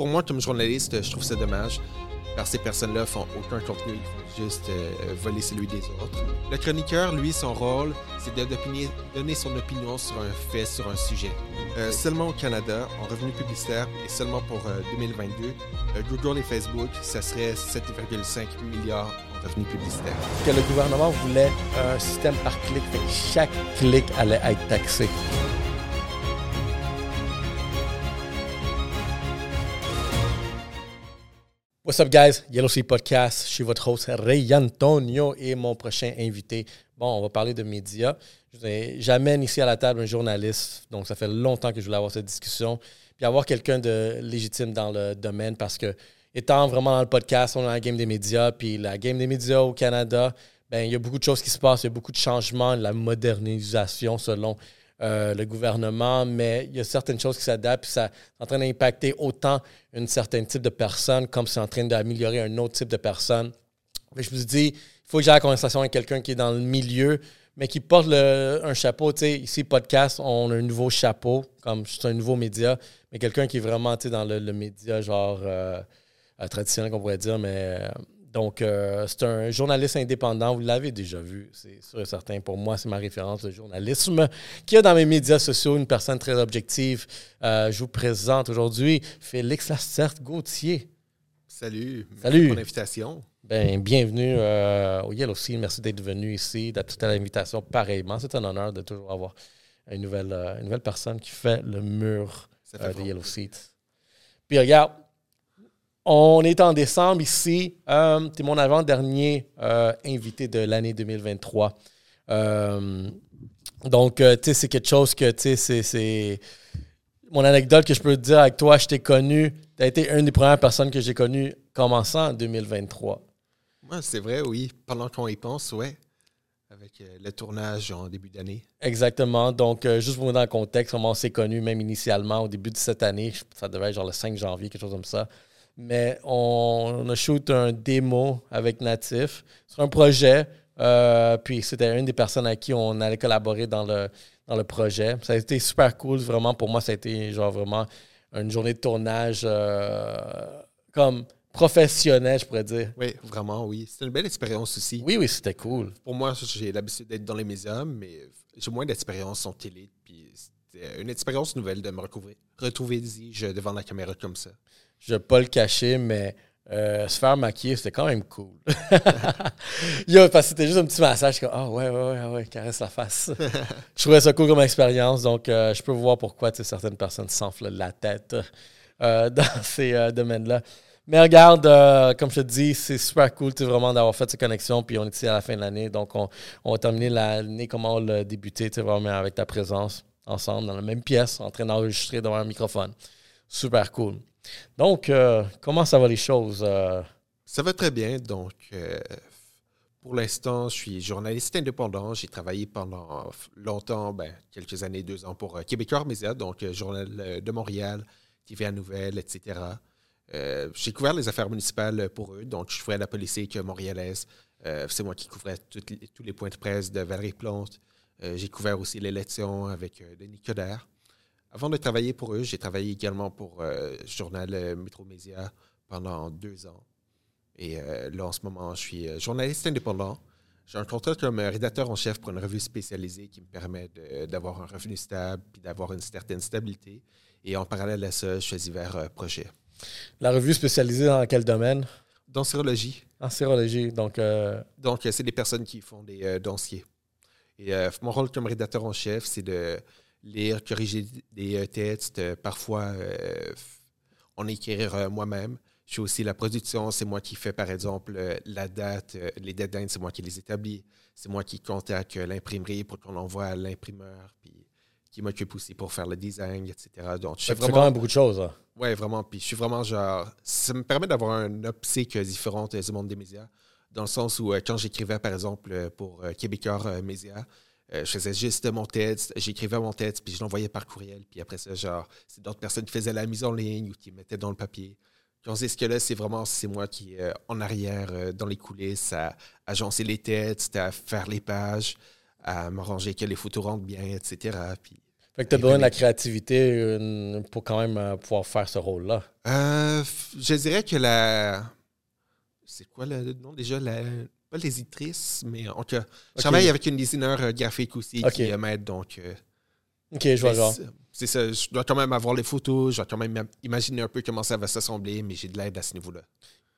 pour moi, comme journaliste, je trouve ça dommage. Car ces personnes-là font aucun contenu, ils font juste euh, voler celui des autres. Le chroniqueur, lui, son rôle, c'est de donner son opinion sur un fait, sur un sujet. Euh, seulement au Canada, en revenus publicitaires, et seulement pour 2022, euh, Google et Facebook, ça serait 7,5 milliards en revenus publicitaires. Le gouvernement voulait un système par clic, chaque clic allait être taxé. What's up, guys? Yellow Sea Podcast. Je suis votre host, Ray Antonio, et mon prochain invité. Bon, on va parler de médias. J'amène ici à la table un journaliste, donc ça fait longtemps que je voulais avoir cette discussion, puis avoir quelqu'un de légitime dans le domaine parce que, étant vraiment dans le podcast, on dans la game des médias, puis la game des médias au Canada, ben, il y a beaucoup de choses qui se passent, il y a beaucoup de changements, de la modernisation selon euh, le gouvernement, mais il y a certaines choses qui s'adaptent, puis ça est en train d'impacter autant un certain type de personne comme c'est en train d'améliorer un autre type de personne. Mais je suis dit, il faut que j'ai la conversation avec quelqu'un qui est dans le milieu, mais qui porte un chapeau. Tu sais, ici, podcast, on a un nouveau chapeau, comme c'est un nouveau média, mais quelqu'un qui est vraiment dans le, média, genre euh, euh, traditionnel, qu'on pourrait dire, mais donc, euh, c'est un journaliste indépendant. Vous l'avez déjà vu, c'est sûr et certain. Pour moi, c'est ma référence de journalisme. Qui a dans mes médias sociaux une personne très objective. Euh, je vous présente aujourd'hui Félix Lacerte Gauthier. Salut. Salut. Merci pour l'invitation. Ben, bienvenue euh, au Yellow Sea. Merci d'être venu ici, à l'invitation. Pareillement, c'est un honneur de toujours avoir une nouvelle, une nouvelle personne qui fait le mur de Yellow Seat. Puis regarde, on est en décembre ici. Euh, tu es mon avant-dernier euh, invité de l'année 2023. Euh, donc, tu sais, c'est quelque chose que, tu sais, c'est mon anecdote que je peux te dire avec toi. Je t'ai connu. Tu as été une des premières personnes que j'ai connues commençant en 2023. c'est vrai, oui. Pendant qu'on y pense, ouais. Avec le tournage en début d'année. Exactement. Donc, juste pour vous dans le contexte, on s'est connus même initialement au début de cette année. Ça devait être genre le 5 janvier, quelque chose comme ça mais on, a shoot un démo avec Natif sur un projet. Euh, puis c'était une des personnes à qui on allait collaborer dans le, dans le projet. Ça a été super cool, vraiment. Pour moi, ça a été genre vraiment une journée de tournage euh, comme professionnelle, je pourrais dire. Oui, vraiment, oui. C'était une belle expérience aussi. Oui, oui, c'était cool. Pour moi, j'ai l'habitude d'être dans les médias, mais j'ai moins d'expérience en télé. Puis c'était une expérience nouvelle de me retrouver, retrouver devant la caméra comme ça je ne vais pas le cacher, mais euh, se faire maquiller, c'était quand même cool. Yo, parce que c'était juste un petit massage, comme, ah oh, ouais, ouais, ouais, ouais, caresse la face. je trouvais ça cool comme expérience, donc euh, je peux voir pourquoi certaines personnes s'enflent la tête euh, dans ces domaines-là. Mais regarde, comme je te dis, c'est super cool vraiment d'avoir fait cette connexion, puis on est ici à la fin de l'année, donc on, on va terminer l'année comme on l'a débuté, vraiment avec ta présence ensemble dans la même pièce, en train d'enregistrer devant un microphone. Super cool. Donc, euh, comment ça va les choses? Euh? Ça va très bien. Donc, euh, pour l'instant, je suis journaliste indépendant. J'ai travaillé pendant longtemps, ben, quelques années, deux ans, pour Québécois Média, donc Journal de Montréal, TVA Nouvelle, etc. j'ai couvert les affaires municipales pour eux, donc je couvrais la politique montréalaise. C'est moi qui couvrais tous les points de presse de Valérie Plante. j'ai couvert aussi l'élection avec Denis Coderre. Avant de travailler pour eux, j'ai travaillé également pour euh, le journal euh, Métromédia pendant deux ans. Et euh, là, en ce moment, je suis journaliste indépendant. J'ai un contrat comme rédacteur en chef pour une revue spécialisée qui me permet d'avoir un revenu stable et d'avoir une certaine stabilité. Et en parallèle à ça, je fais divers projets. La revue spécialisée dans quel domaine? Dans sérologie. En sérologie, donc... Donc, c'est des personnes qui font des dossiers. Et mon rôle comme rédacteur en chef, c'est de lire, corriger des euh, textes, euh, parfois euh, en écrire moi-même. Je fais aussi la production, c'est moi qui fais par exemple la date, les deadlines, c'est moi qui les établis. C'est moi qui contacte l'imprimerie pour qu'on envoie à l'imprimeur, puis qui m'occupe aussi pour faire le design, etc. Donc, je fais vraiment... quand même beaucoup de choses. Hein? Oui, vraiment. Puis je suis vraiment genre. Ça me permet d'avoir une optique différente du monde des médias, dans le sens où quand j'écrivais, par exemple, pour Québécois Médias, euh, je faisais juste mon texte, j'écrivais mon texte, puis je l'envoyais par courriel. Puis après ça, genre, c'est d'autres personnes qui faisaient la mise en ligne ou qui mettaient dans le papier. Quand ce que là, c'est vraiment c'est moi qui euh, en arrière, euh, dans les coulisses, à agencer les textes, à faire les pages, à m'arranger que les photos rentrent bien, etc. Puis... Fait que tu as besoin de la créativité pour quand même euh, pouvoir faire ce rôle-là. Euh, je dirais que la. C'est quoi le nom déjà? La... Pas l'éditrice, mais en tout cas, je travaille avec une designer graphique aussi qui m'aide, donc. ok, je vois genre. C'est ça, je dois quand même avoir les photos, je dois quand même imaginer un peu comment ça va s'assembler, mais j'ai de l'aide à ce niveau-là.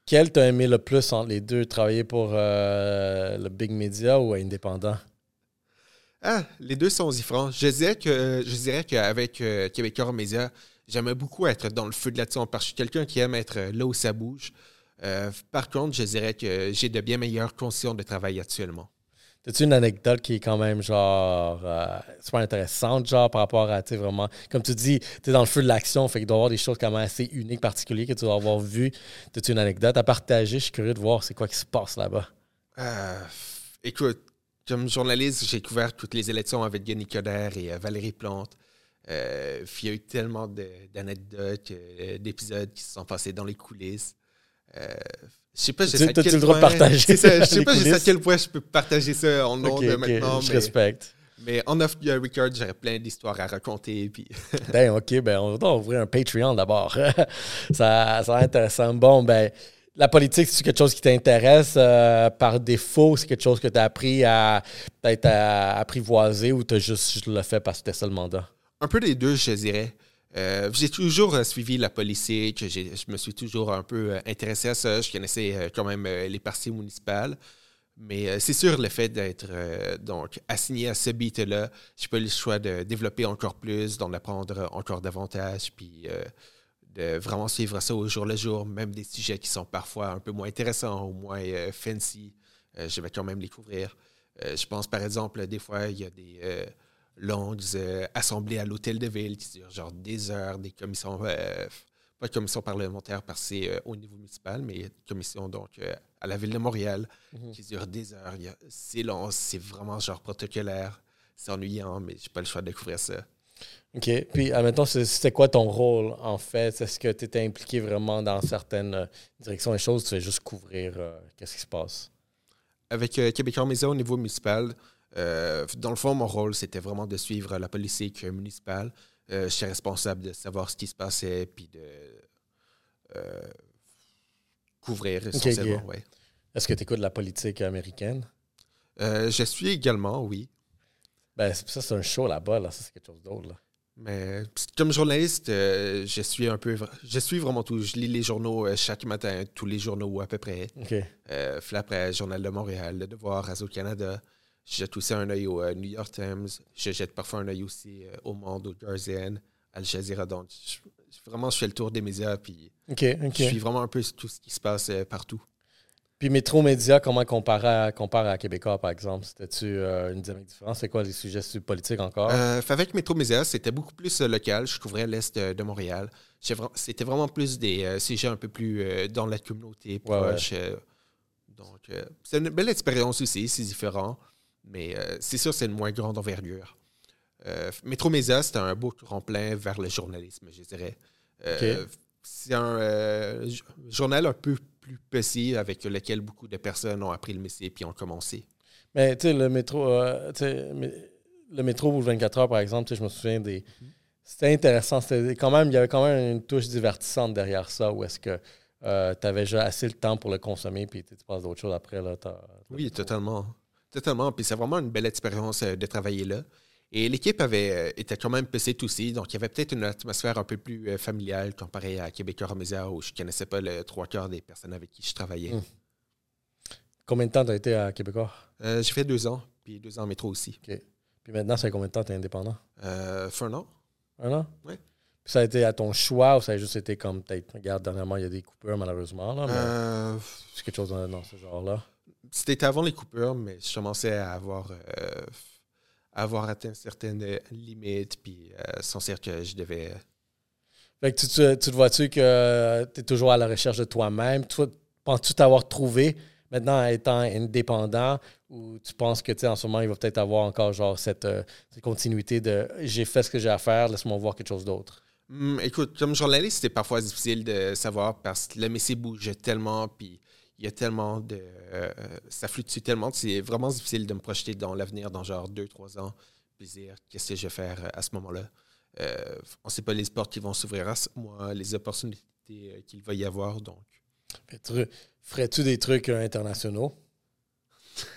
Quel t'as aimé le plus entre les deux, travailler pour le Big Media ou indépendant? Ah, les deux sont différents. Je dirais que je dirais qu'avec euh, Québécois Média, j'aimais beaucoup être dans le feu de l'action parce que je suis quelqu'un qui aime être là où ça bouge. Euh, par contre, je dirais que j'ai de bien meilleures conditions de travail actuellement. As-tu une anecdote qui est quand même genre euh, super intéressante, genre par rapport à, tu vraiment, comme tu dis, tu es dans le feu de l'action, fait qu'il doit y avoir des choses quand même assez uniques, particulières que tu dois avoir vues. As-tu une anecdote à partager? Je suis curieux de voir c'est quoi qui se passe là-bas. écoute, comme journaliste, j'ai couvert toutes les élections avec Yannick Coder et euh, Valérie Plante. Euh, il y a eu tellement d'anecdotes, euh, d'épisodes qui se sont passés dans les coulisses. Euh, je sais pas, j'ai le droit de partager. je sais pas à quel point je peux partager ça en nom de maintenant. Je respecte. Mais en off the record, j'aurais plein d'histoires à raconter. Puis... ben, OK, ben, on va ouvrir un Patreon d'abord. ça, ça va être intéressant. Bon, ben, la politique, c'est quelque chose qui t'intéresse? Euh, par défaut? C'est quelque chose que tu as appris à peut-être à apprivoiser ou tu as juste, le fait parce que c'était ça le mandat? Un peu des deux, je dirais. Euh, j'ai toujours euh, suivi la politique, je me suis toujours un peu intéressé à ça. Je connaissais quand même les partis municipales. Mais c'est sûr, le fait d'être donc assigné à ce beat-là, j'ai pas eu le choix de développer encore plus, d'en apprendre encore davantage. Puis de vraiment suivre ça au jour le jour, même des sujets qui sont parfois un peu moins intéressants ou moins euh, fancy, euh, je vais quand même les couvrir. Euh, je pense par exemple, des fois, il y a des longues assemblées à l'hôtel de ville qui durent genre des heures, des commissions, pas de commissions parlementaires parce que c'est au niveau municipal, mais commissions donc à la ville de Montréal mhm. qui durent des heures. C'est long, c'est vraiment genre protocolaire, c'est ennuyant, mais j'ai pas le choix de découvrir ça. OK. Puis, admettons, c'était quoi ton rôle, en fait? Est-ce que tu étais impliqué vraiment dans certaines euh, directions et choses? Tu fais juste couvrir euh, qu'est-ce qui se passe? Avec euh, Québécois Média au niveau municipal, dans le fond, mon rôle, c'était vraiment de suivre la politique municipale. je suis responsable de savoir ce qui se passait, puis de couvrir essentiellement, okay, Est-ce que tu écoutes la politique américaine? je suis également, oui. Ben, ça, c'est un show là-bas, là. Ça, c'est quelque chose d'autre. Mais comme journaliste, euh, je suis un peu. Je suis vraiment tout. Je lis les journaux euh, chaque matin, tous les journaux à peu près. OK. Euh, après, Journal de Montréal, Le Devoir, Radio-Canada. Je jette aussi un œil au New York Times. Je jette parfois un œil aussi au Monde, au Guardian, Al Jazeera. Donc, vraiment, je fais le tour des médias. Puis je suis vraiment un peu tout ce qui se passe partout. Puis Métro Média, comment compare à, compare à Québécois, par exemple? C'était-tu euh, une dynamique différente? C'est quoi les sujets politiques encore? Euh, avec Métro Média, c'était beaucoup plus euh, local. Je couvrais l'Est de, Montréal. C'était vraiment plus des sujets un peu plus dans la communauté proche. donc, c'est une belle expérience aussi, c'est différent. Mais c'est sûr, c'est une moins grande envergure. Métro Média, c'était un beau tremplin vers le journalisme, je dirais. C'est un journal un peu plus petit avec lequel beaucoup de personnes ont appris le métier puis ont commencé. Mais tu sais, le métro, euh, le métro 24 heures, par exemple, je me souviens des. C'était intéressant. C'était quand même, il y avait quand même une touche divertissante derrière ça où est-ce que euh, tu avais déjà assez le temps pour le consommer puis tu passes d'autres choses après. Là, oui, totalement. Totalement. Puis c'est vraiment une belle expérience euh, de travailler là. Et l'équipe avait euh, était quand même petite aussi, donc il y avait peut-être une atmosphère un peu plus euh, familiale comparée à Québec Média où je ne connaissais pas le trois quarts des personnes avec qui je travaillais. Hmm. Combien de temps tu as été à Québécois? Euh, j'ai fait deux ans, puis deux ans en métro aussi. Puis maintenant, ça fait combien de temps tu es indépendant? Euh, fait un an. Un an? Oui. Puis ça a été à ton choix ou ça a juste été comme peut-être, regarde, dernièrement, il y a des coupures malheureusement. Là, C'est quelque chose dans, ce genre-là? C'était avant les coupures, mais je commençais à avoir avoir atteint certaines limites, puis euh, sans dire que je devais. Fait que tu, tu, tu te vois-tu que tu es toujours à la recherche de toi-même? Penses-tu t'avoir trouvé maintenant en étant indépendant ou tu penses que en ce moment, il va peut-être avoir encore genre cette, euh, cette continuité de j'ai fait ce que j'ai à faire, laisse-moi voir quelque chose d'autre? Hum, écoute, comme journaliste, c'était parfois difficile de savoir parce que le métier bougeait tellement, puis il y a tellement de. Euh, ça fluctue tellement c'est vraiment difficile de me projeter dans l'avenir dans genre deux, trois ans. plaisir. Qu'est-ce que je vais faire à ce moment-là? on ne sait pas les portes qui vont s'ouvrir à moi, les opportunités qu'il va y avoir. Donc. Ferais-tu des trucs internationaux?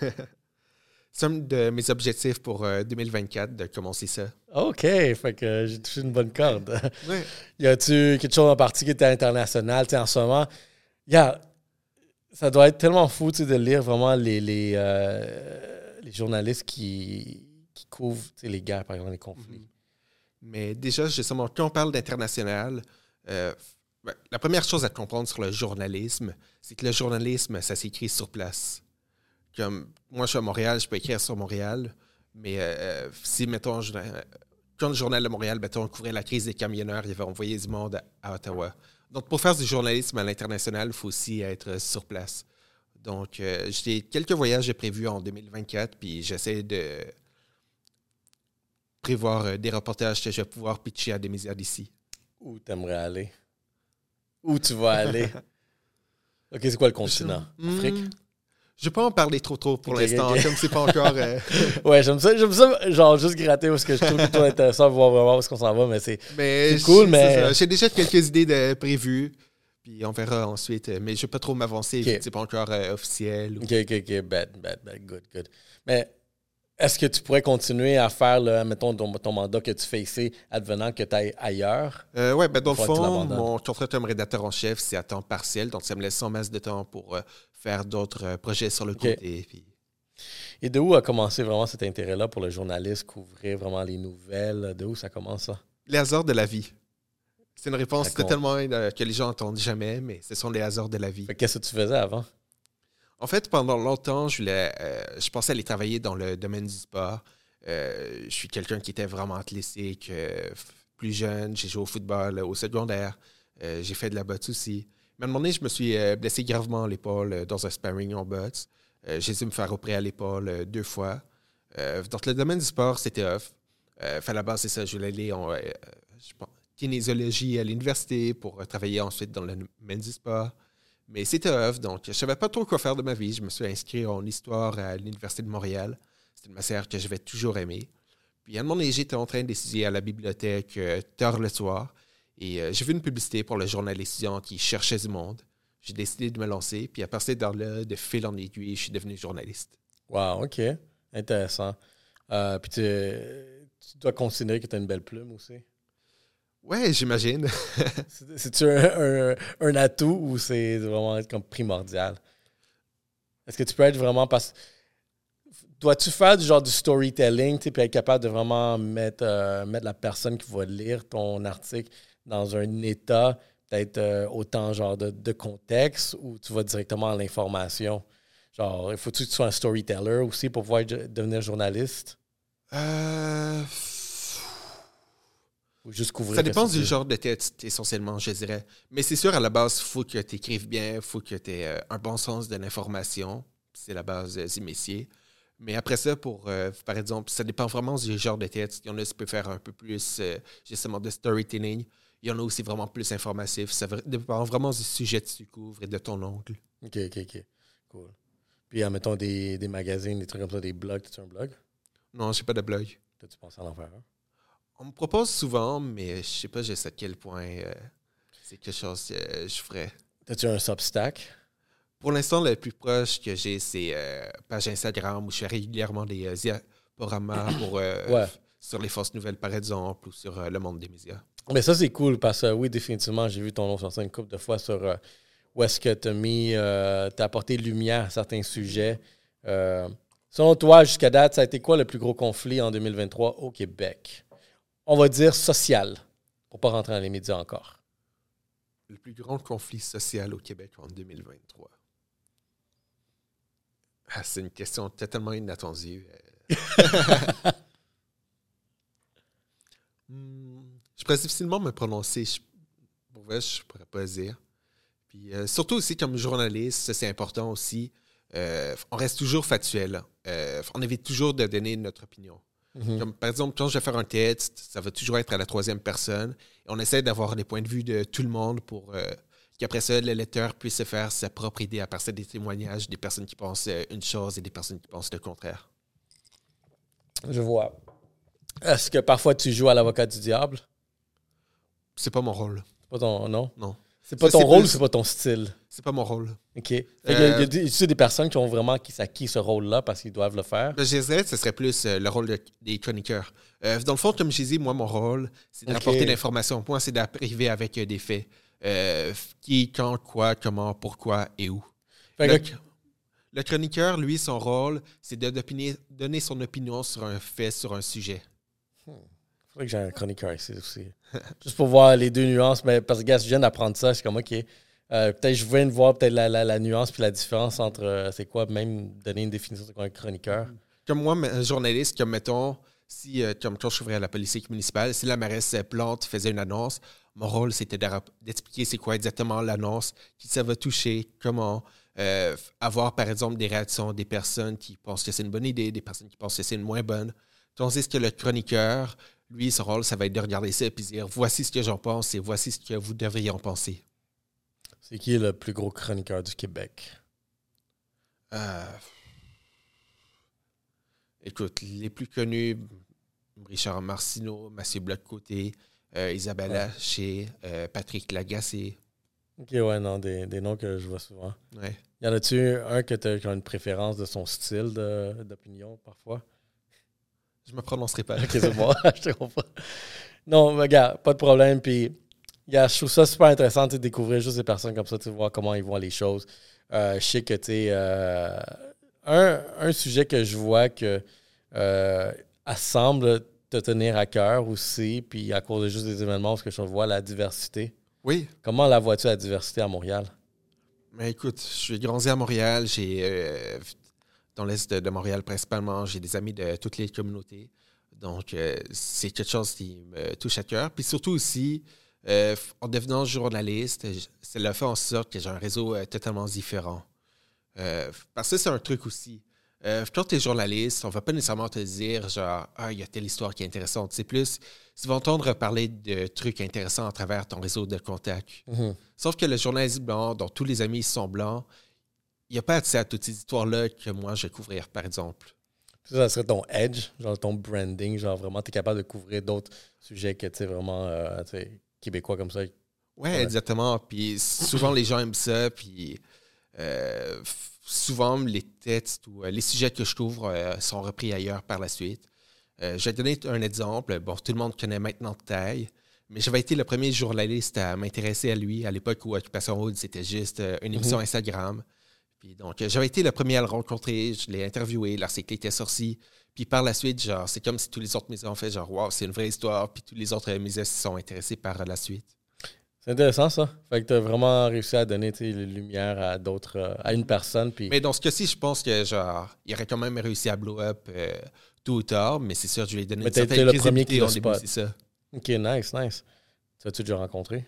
C'est un de mes objectifs pour 2024 de commencer ça. OK, fait que j'ai touché une bonne corde. Y a-tu quelque chose en particulier qui était international en ce moment? Yeah, ça doit être tellement fou de lire vraiment les, les, euh, journalistes qui, qui couvrent les guerres, par exemple, les conflits. Mm-hmm. Mais déjà, justement, quand on parle d'international, euh, ben, la première chose à comprendre sur le journalisme, c'est que le journalisme, ça s'écrit sur place. Comme moi, je suis à Montréal, je peux écrire sur Montréal, mais euh, si, mettons, quand le Journal de Montréal, mettons, couvrait la crise des camionneurs, il avait envoyé du monde à Ottawa. Donc, pour faire du journalisme à l'international, il faut aussi être sur place. Donc, euh, j'ai quelques voyages prévus en 2024, puis j'essaie de prévoir euh, des reportages que je vais pouvoir pitcher à des médias d'ici. Où t'aimerais aller? Où tu vas aller? OK, c'est quoi le continent? Afrique? Je vais pas en parler trop trop pour l'instant, comme c'est pas encore. Euh, ouais, j'aime ça, j'aime ça, genre juste gratter parce que je trouve plutôt intéressant de voir vraiment où est-ce qu'on s'en va, mais c'est cool, mais. J'ai déjà quelques idées de prévues, puis on verra ensuite, mais je ne vais pas trop m'avancer, okay. c'est pas encore euh, officiel. Ok, ok, ok, bad, bad, bad, good, good. Mais est-ce que tu pourrais continuer à faire, mettons, ton, mandat que tu fais ici, advenant que tu ailles ailleurs? Euh, oui, ben, dans le fond, mon contrat comme rédacteur en chef, c'est à temps partiel, donc ça me laisse sans masse de temps pour euh, faire d'autres euh, projets sur le côté. Et de où a commencé vraiment cet intérêt-là pour le journaliste, couvrir vraiment les nouvelles? De où ça commence, ça? Les hasards de la vie. C'est une réponse totalement que les gens n'entendent jamais, mais ce sont les hasards de la vie. Qu'est-ce que tu faisais avant? En fait, pendant longtemps, je, voulais, euh, je pensais aller travailler dans le domaine du sport. Euh, je suis quelqu'un qui était vraiment athlétique. Euh, plus jeune, j'ai joué au football au secondaire. j'ai fait de la boxe aussi. Mais à un moment donné, je me suis blessé gravement l'épaule dans un sparring en boxe. j'ai dû me faire opérer à l'épaule deux fois. dans le domaine du sport, c'était off. à la base, c'est ça. Je voulais aller en kinésiologie à l'université pour travailler ensuite dans le domaine du sport. Mais c'était off, donc je ne savais pas trop quoi faire de ma vie. Je me suis inscrit en histoire à l'Université de Montréal. C'était une matière que j'avais toujours aimée. Puis à un moment donné, j'étais en train d'étudier à la bibliothèque euh, tard le soir et euh, j'ai vu une publicité pour le journal étudiant qui cherchait du monde. J'ai décidé de me lancer, puis à partir de là, de fil en aiguille, je suis devenu journaliste. Wow, OK. Intéressant. Euh, puis tu, tu, dois considérer que tu as une belle plume aussi. Ouais, j'imagine. C'est-tu un, un, atout ou c'est vraiment comme primordial? Est-ce que tu peux être vraiment. Parce... Dois-tu faire du genre du storytelling, puis être capable de vraiment mettre, euh, mettre la personne qui va lire ton article dans un état, peut-être euh, autant genre de, de, contexte, ou tu vas directement à l'information? Genre, il faut-tu que tu sois un storyteller aussi pour pouvoir devenir journaliste? Euh ça dépend du genre de texte, essentiellement, je dirais. Mais c'est sûr, à la base, il faut que tu écrives bien, il faut que tu aies euh, un bon sens de l'information. C'est la base du métier. Mais après ça, pour, euh, par exemple, ça dépend vraiment du genre de texte. Il y en a qui peuvent faire un peu plus, euh, justement, de storytelling. Il y en a aussi vraiment plus informatif. Ça dépend vraiment du sujet que tu couvres et de ton ongle. OK, OK, OK. Cool. Puis, mettons des, des magazines, des trucs comme ça, des blogs. Tu as un blog? Non, je n'ai pas de blog. tu penses à en faire on me propose souvent, mais je sais pas à quel point euh, c'est quelque chose que je ferais. As-tu un Substack? Pour l'instant, le plus proche que j'ai, c'est euh, page Instagram où je fais régulièrement des euh, diaporamas pour, sur les fausses nouvelles, par exemple, ou sur le monde des médias. Mais ça, c'est cool parce que oui, définitivement, j'ai vu ton nom sortir une couple de fois sur où est-ce que tu as mis, tu as apporté lumière à certains sujets. selon toi, jusqu'à date, ça a été quoi le plus gros conflit en 2023 au Québec? On va dire, social, pour ne pas rentrer dans les médias encore? Le plus grand conflit social au Québec en 2023. Ah, c'est une question totalement inattendue. Hmm, je pourrais difficilement me prononcer. Je, pour vrai, je ne pourrais pas dire. Puis, euh, surtout aussi comme journaliste, c'est important aussi. Euh, on reste toujours factuel. Euh, on évite toujours de donner notre opinion. Mhm. par exemple, quand je vais faire un texte, ça va toujours être à la troisième personne. Et on essaie d'avoir les points de vue de tout le monde pour euh, qu'après ça, le lecteur puisse se faire sa propre idée à partir des témoignages des personnes qui pensent euh, une chose et des personnes qui pensent le contraire. Je vois. Est-ce que parfois tu joues à l'avocat du diable? C'est pas mon rôle. C'est pas ton. Non? Non. C'est pas Ça, ton rôle plus- ou c'est pas ton style? C'est pas mon rôle. OK. Fait que Euh, il y a- y a des, personnes qui ont vraiment qui s'acquis ce rôle-là parce qu'ils doivent le faire? Ben, je dirais que ce serait plus euh, le rôle de- des chroniqueurs. Euh, dans le fond, comme je dit, moi, mon rôle, c'est d'apporter l'information. Moi, c'est d'arriver avec euh, des faits. Euh, qui, quand, quoi, comment, pourquoi et où. Fait Le, que- le chroniqueur, lui, son rôle, c'est de donner son opinion sur un fait, sur un sujet. faudrait que j'ai un chroniqueur ici aussi. Juste pour voir les deux nuances. Mais parce que, gars, je viens d'apprendre ça, c'est comme, OK. euh, peut-être je viens de voir peut-être la, la- nuance puis la différence entre euh, c'est quoi, même donner une définition de quoi un chroniqueur. Comme moi, un journaliste, comme mettons, si, euh, comme quand je travaillais à la police municipale, si la mairesse euh, Plante faisait une annonce, mon rôle, c'était d'expliquer c'est quoi exactement l'annonce, qui ça va toucher, comment, avoir, par exemple, des réactions des personnes qui pensent que c'est une bonne idée, des personnes qui pensent que c'est une moins bonne. Tandis que le chroniqueur, lui, son rôle, ça va être de regarder ça et puis dire voici ce que j'en pense et voici ce que vous devriez en penser. C'est qui le plus gros chroniqueur du Québec? Euh, écoute, les plus connus, Richard Marcineau, Mathieu Bloc-Côté, euh, Isabelle Ouais. Haché, euh, Patrick Lagacé. OK, ouais, non, des, des noms que je vois souvent. Ouais. Y en a-tu un que tu as une préférence de son style d'opinion parfois? Je me prononcerai pas. Ok, c'est bon, je te comprends. Non, mais gars, pas de problème. Puis, gars, je trouve ça super intéressant de découvrir juste des personnes comme ça, tu sais, voir comment ils voient les choses. Euh, je sais que, tu sais, euh, un, un sujet que je vois que euh, elle semble te tenir à cœur aussi, puis à cause de juste des événements, parce que je vois la diversité. Oui. Comment la vois-tu, la diversité à Montréal? Mais écoute, je suis grandi à Montréal. J'ai euh, dans l'est de, de Montréal principalement, j'ai des amis de toutes les communautés. Donc, euh, c'est quelque chose qui me touche à cœur. Puis surtout aussi, euh, en devenant journaliste, ça fait en sorte que j'ai un réseau euh, totalement différent. Parce que c'est un truc aussi. Quand tu es journaliste, on va pas nécessairement te dire genre ah il y a telle histoire qui est intéressante. C'est plus tu vas entendre parler de trucs intéressants à travers ton réseau de contacts. Sauf que le journaliste blanc, dont tous les amis sont blancs, il n'y a pas accès à toutes ces histoires-là que moi je vais couvrir, par exemple. Ça, serait ton edge, genre ton branding, genre vraiment, tu es capable de couvrir d'autres sujets que, tu sais, vraiment, euh, québécois comme ça. Ouais, exactement. Puis souvent, les gens aiment ça. Puis euh, souvent, les textes ou euh, les sujets que je couvre sont repris ailleurs par la suite. Je vais te donner un exemple. Bon, tout le monde connaît maintenant Taille, mais j'avais été le premier journaliste à m'intéresser à lui à l'époque où Occupation Hood, c'était juste une émission Instagram. Puis donc, euh, j'avais été le premier à le rencontrer, je l'ai interviewé, l'article était sorti. Puis par la suite, genre, c'est comme si tous les autres médias ont fait genre, wow, c'est une vraie histoire. Puis tous les autres euh, médias se sont intéressés par la suite. C'est intéressant, ça. Fait que tu as vraiment réussi à donner, les lumières à d'autres, euh, à une personne. Puis, Mais dans ce cas-ci, je pense que genre, il aurait quand même réussi à blow up euh, tôt ou tard, mais c'est sûr, je lui ai donné Mais une t'as été certaine le premier qui début, c'est ça. OK, nice, nice. Tu as-tu déjà rencontré?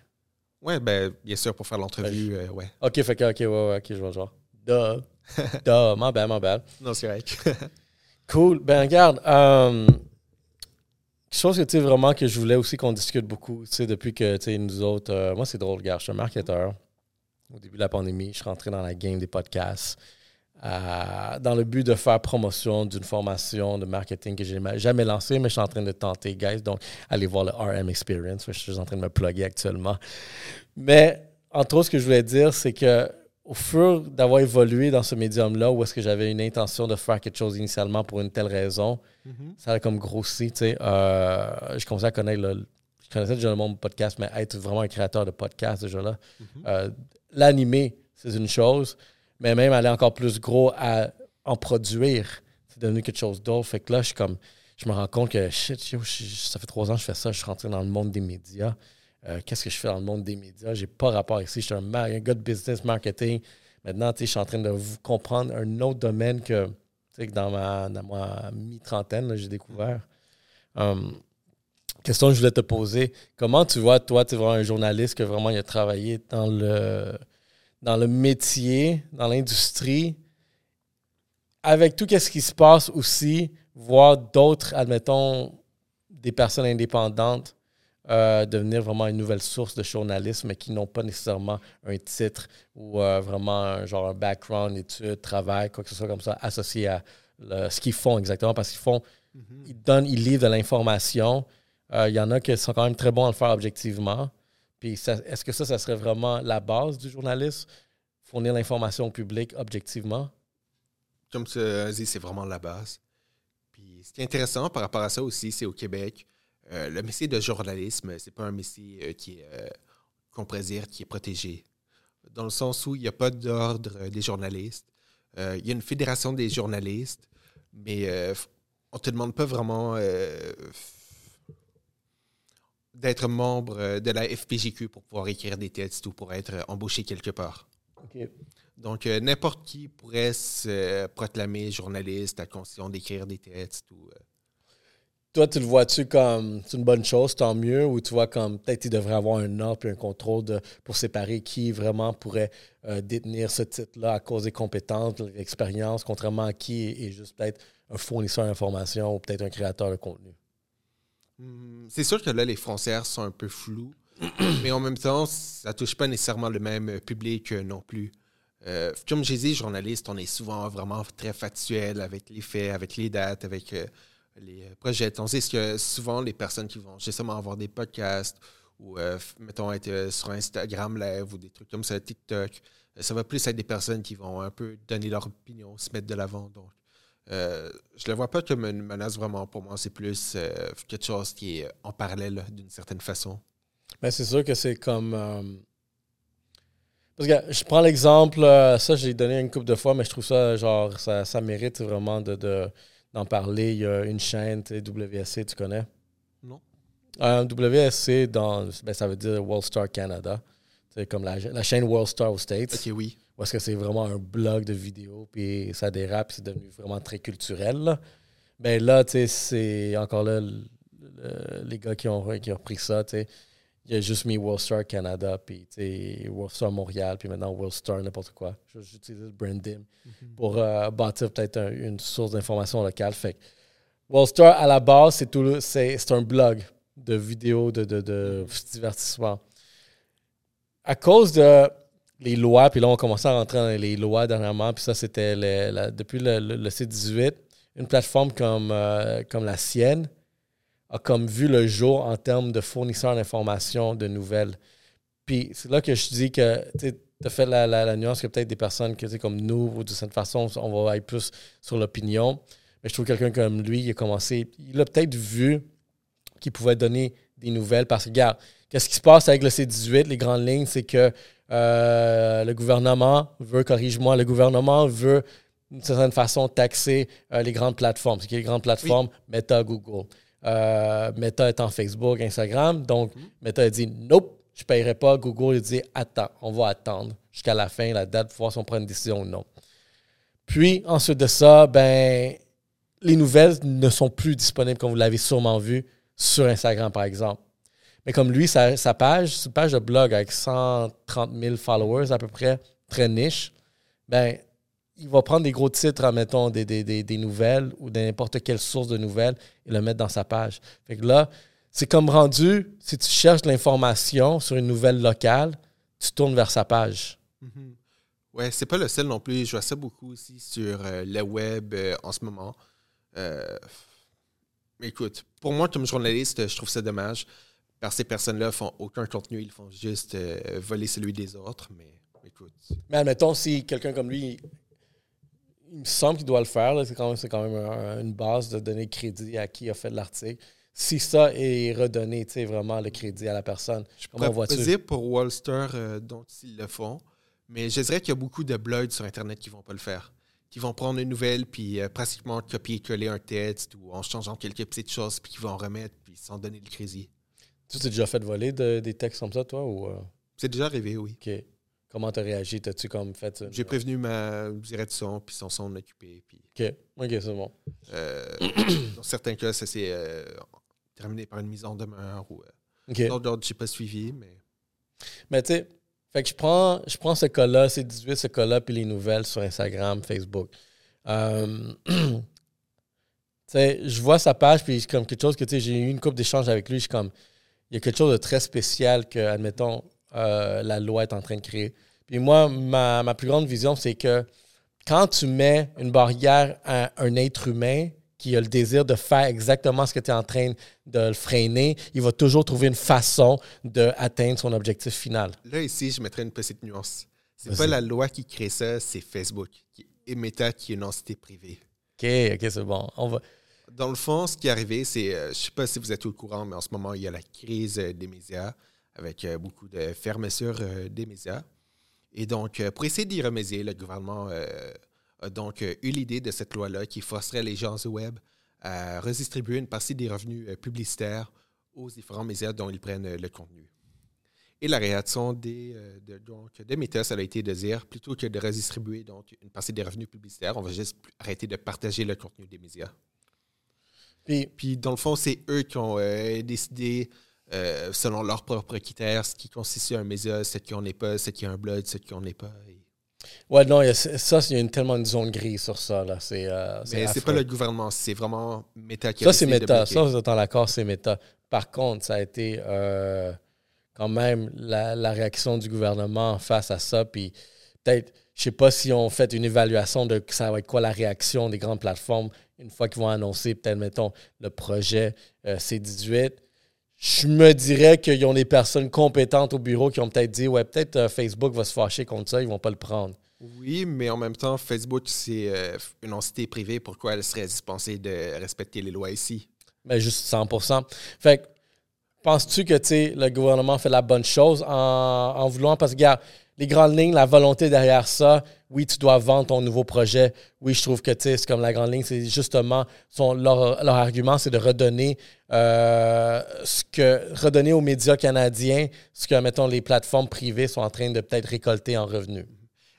Ouais, ben, bien sûr, pour faire l'entrevue, euh, ouais. OK, fait que, OK, ouais, ouais, OK, je vois le genre. Duh. Duh, my bad, my bad. Non, c'est vrai. Cool. Ben, regarde, euh, quelque chose que, tu sais, vraiment que je voulais aussi qu'on discute beaucoup, tu sais, depuis que, tu sais, nous autres, euh, moi, c'est drôle, regarde, je suis un marketeur. Au début de la pandémie, je suis rentré dans la game des podcasts euh, dans le but de faire promotion d'une formation de marketing que j'ai jamais lancée, mais je suis en train de tenter, guys. Donc, allez voir le RM Experience. Je suis en train de me plugger actuellement. Mais, entre autres, ce que je voulais dire, c'est que au fur d'avoir évolué dans ce médium-là, où est-ce que j'avais une intention de faire quelque chose initialement pour une telle raison, ça a comme grossi, tu sais. Euh, je commençais à connaître le, je connaissais déjà le monde podcast, mais être vraiment un créateur de podcast déjà là, euh, l'animer, c'est une chose, mais même aller encore plus gros à en produire, c'est devenu quelque chose d'autre. Fait que là, je suis comme, je me rends compte que shit, yo, je- ça fait trois ans que je fais ça, je suis rentré dans le monde des médias. Euh, Qu'est-ce que je fais dans le monde des médias? J'ai pas rapport ici. Je suis un, un gars de business marketing. Maintenant, je suis en train de vous comprendre un autre domaine que, dans ma, dans ma mi-trentaine, j'ai découvert. Um, question que je voulais te poser. Comment tu vois, toi, tu vraiment un journaliste que vraiment il a travaillé dans le, dans le métier, dans l'industrie, avec tout ce qui se passe aussi, voir d'autres, admettons, des personnes indépendantes euh, devenir vraiment une nouvelle source de journalisme, mais qui n'ont pas nécessairement un titre ou euh, vraiment un, genre un background, études, travail, quoi que ce soit comme ça, associé à le- ce qu'ils font exactement, parce qu'ils font Ils donnent, ils livrent de l'information. Euh, Il y en a qui sont quand même très bons à le faire objectivement. Puis est-ce que ça, ça serait vraiment la base du journalisme? Fournir l'information au public objectivement? Comme tu as dit, c'est vraiment la base. Puis ce qui est intéressant par rapport à ça aussi, c'est au Québec, euh, le métier de journalisme, c'est pas un métier euh, qui est, euh, qu'on pourrait dire, qui est protégé. Dans le sens où il n'y a pas d'ordre des journalistes. Il y a une fédération des journalistes, mais on ne te demande pas vraiment d'être membre de la FPJQ pour pouvoir écrire des textes ou pour être embauché quelque part. Donc, n'importe qui pourrait se proclamer journaliste à condition d'écrire des textes. Ou, Toi, tu le vois-tu comme une bonne chose, tant mieux, ou tu vois comme peut-être il devrait avoir un ordre et un contrôle pour séparer qui vraiment pourrait euh, détenir ce titre-là à cause des compétences, de l'expérience, contrairement à qui est, juste peut-être un fournisseur d'informations ou peut-être un créateur de contenu? hmm, c'est sûr que là, les frontières sont un peu floues, mais en même temps, ça touche pas nécessairement le même euh, public euh, non plus. Euh, comme j'ai dit, journaliste, on est souvent vraiment très factuel avec les faits, avec les dates, avec les euh, projets. Tandis que souvent, les personnes qui vont justement avoir des podcasts ou, euh, mettons, être euh, sur Instagram Live ou des trucs comme ça, TikTok, ça va plus être des personnes qui vont un peu donner leur opinion, se mettre de l'avant. Donc, je ne le vois pas comme une menace vraiment pour moi. C'est plus quelque chose qui est en parallèle d'une certaine façon. Mais c'est sûr que c'est comme. Parce que je prends l'exemple, ça j'ai donné une couple de fois, mais je trouve ça genre ça, mérite vraiment de- parler. Il y a une chaîne, tu sais, WSC, tu connais? Non. Euh, WSC, dans, ben, ça veut dire World Star Canada. C'est comme la, la chaîne World Star aux States. Ok, oui. Parce que c'est vraiment un blog de vidéos, puis ça dérape, c'est devenu vraiment très culturel. Là. Ben là, tu sais, c'est encore là, le- le- les gars qui ont, qui ont repris ça, tu sais. Il a juste mis World Star Canada, puis tu sais, World Star Montréal, puis maintenant World Star n'importe quoi. J'utilise le branding pour euh, bâtir peut-être un- une source d'information locale. Fait que World Star, à la base, c'est tout c'est un blog de vidéos, de, de, de divertissement. À cause de les lois, puis là, on commençait à rentrer dans les lois dernièrement, puis ça, c'était depuis le, le- le C18, une plateforme comme, euh, comme la sienne a comme vu le jour en termes de fournisseurs d'informations, de nouvelles. Puis c'est là que je dis que tu as fait la, la- la nuance que peut-être des personnes que, comme nous, ou de cette façon, on va aller plus sur l'opinion. Mais je trouve quelqu'un comme lui, il a commencé, il a peut-être vu qu'il pouvait donner des nouvelles parce que, regarde, qu'est-ce qui se passe avec le C18, les grandes lignes, c'est que euh, le gouvernement veut, corrige-moi, le gouvernement veut d'une certaine façon taxer euh, les grandes plateformes. C'est qui les grandes plateformes? Meta, Google. Euh, Meta étant Facebook, Instagram. Donc, Meta a dit Nope, je ne paierai pas. Google a dit Attends, on va attendre jusqu'à la fin, la date, pour voir si on prend une décision ou non. Puis, ensuite de ça, ben, les nouvelles ne sont plus disponibles, comme vous l'avez sûrement vu, sur Instagram, par exemple. Mais comme lui, sa, sa page, une page de blog avec 130 000 followers à peu près, très niche, ben, il va prendre des gros titres, admettons, des, des, des, des nouvelles ou de n'importe quelle source de nouvelles et le mettre dans sa page. Fait que là, c'est comme rendu, si tu cherches de l'information sur une nouvelle locale, tu tournes vers sa page. Mhm. Ouais, c'est pas le seul non plus. Je vois ça beaucoup aussi sur euh, le web euh, en ce moment. Euh, mais écoute, pour moi, comme journaliste, je trouve ça dommage. Parce que ces personnes-là font aucun contenu, ils font juste euh, voler celui des autres. Mais écoute, Mais admettons, si quelqu'un comme lui, il me semble qu'il doit le faire, c'est quand même, quand même un- une base de donner crédit à qui a fait l'article. Si ça est redonné, tu sais, vraiment le crédit à la personne, comment pourrais pour Wallster euh, dont ils le font, mais je dirais qu'il y a beaucoup de blogs sur Internet qui vont pas le faire. Qui vont prendre une nouvelle, puis euh, pratiquement copier-coller un texte ou en changeant quelques petites choses, puis qui vont remettre, puis sans donner le crédit. Tu t'es déjà fait voler de- des textes comme ça, toi? Ou, euh, C'est déjà arrivé, oui. OK. Comment t'as réagi? T'as-tu comme fait... une- J'ai prévenu ma direction, puis son son occupé. Puis, OK, OK, c'est bon. euh, dans certains cas, ça s'est euh, terminé par une mise en demeure. Ou, euh, OK. D'autres, n'ai pas suivi, mais Mais tu sais, fait que je prends, je prends ce cas-là, c'est 18 ce cas-là, puis les nouvelles sur Instagram, Facebook. Euh, tu sais, je vois sa page, puis comme quelque chose que, tu sais, j'ai eu une couple d'échanges avec lui, je suis comme, il y a quelque chose de très spécial que, admettons, euh, la loi est en train de créer. Puis moi, ma, ma plus grande vision, c'est que quand tu mets une barrière à un être humain qui a le désir de faire exactement ce que tu es en train de le freiner, il va toujours trouver une façon d'atteindre son objectif final. Là, ici, je mettrais une petite nuance. C'est pas la loi qui crée ça, c'est Facebook et Meta qui est une entité privée. OK, OK, c'est bon. On va... Dans le fond, ce qui est arrivé, c'est, euh, je ne sais pas si vous êtes au courant, mais en ce moment, il y a la crise euh, des médias avec euh, beaucoup de fermeture des médias. Et donc, pour essayer d'y remédier, le gouvernement a donc eu l'idée de cette loi-là qui forcerait les gens du web à redistribuer une partie des revenus publicitaires aux différents médias dont ils prennent le contenu. Et la réaction des, de, donc, des médias, ça a été de dire, plutôt que de redistribuer donc, une partie des revenus publicitaires, on va juste arrêter de partager le contenu des médias. Puis, dans le fond, c'est eux qui ont euh, décidé, euh, selon leurs propres critères, ce qui constitue un média, ce qui en est pas, ce qui a un blog, ce qui en est pas. Ouais, non, ça, il y a une, tellement une zone grise sur ça. Là. C'est, euh, Mais c'est pas le gouvernement, c'est vraiment Meta qui a Ça, c'est Meta. Ça, vous êtes en accord, c'est Meta. Par contre, ça a été quand même la, la, réaction du gouvernement face à ça. Puis peut-être, je sais pas si on fait une évaluation de ça va être quoi la réaction des grandes plateformes une fois qu'ils vont annoncer, peut-être, mettons, le projet euh, C18, je me dirais qu'ils ont des personnes compétentes au bureau qui ont peut-être dit Ouais, peut-être euh, Facebook va se fâcher contre ça, ils ne vont pas le prendre. Oui, mais en même temps, Facebook, c'est euh, une entité privée. Pourquoi elle serait dispensée de respecter les lois ici? Mais ben, juste 100% Fait que, penses-tu que le gouvernement fait la bonne chose en, en voulant? Parce que, regarde, les grandes lignes, la volonté derrière ça, oui, tu dois vendre ton nouveau projet. Oui, je trouve que c'est comme la grande ligne, c'est justement son, leur, argument, c'est de redonner euh, ce que redonner aux médias canadiens ce que, mettons, les plateformes privées sont en train de peut-être récolter en revenus.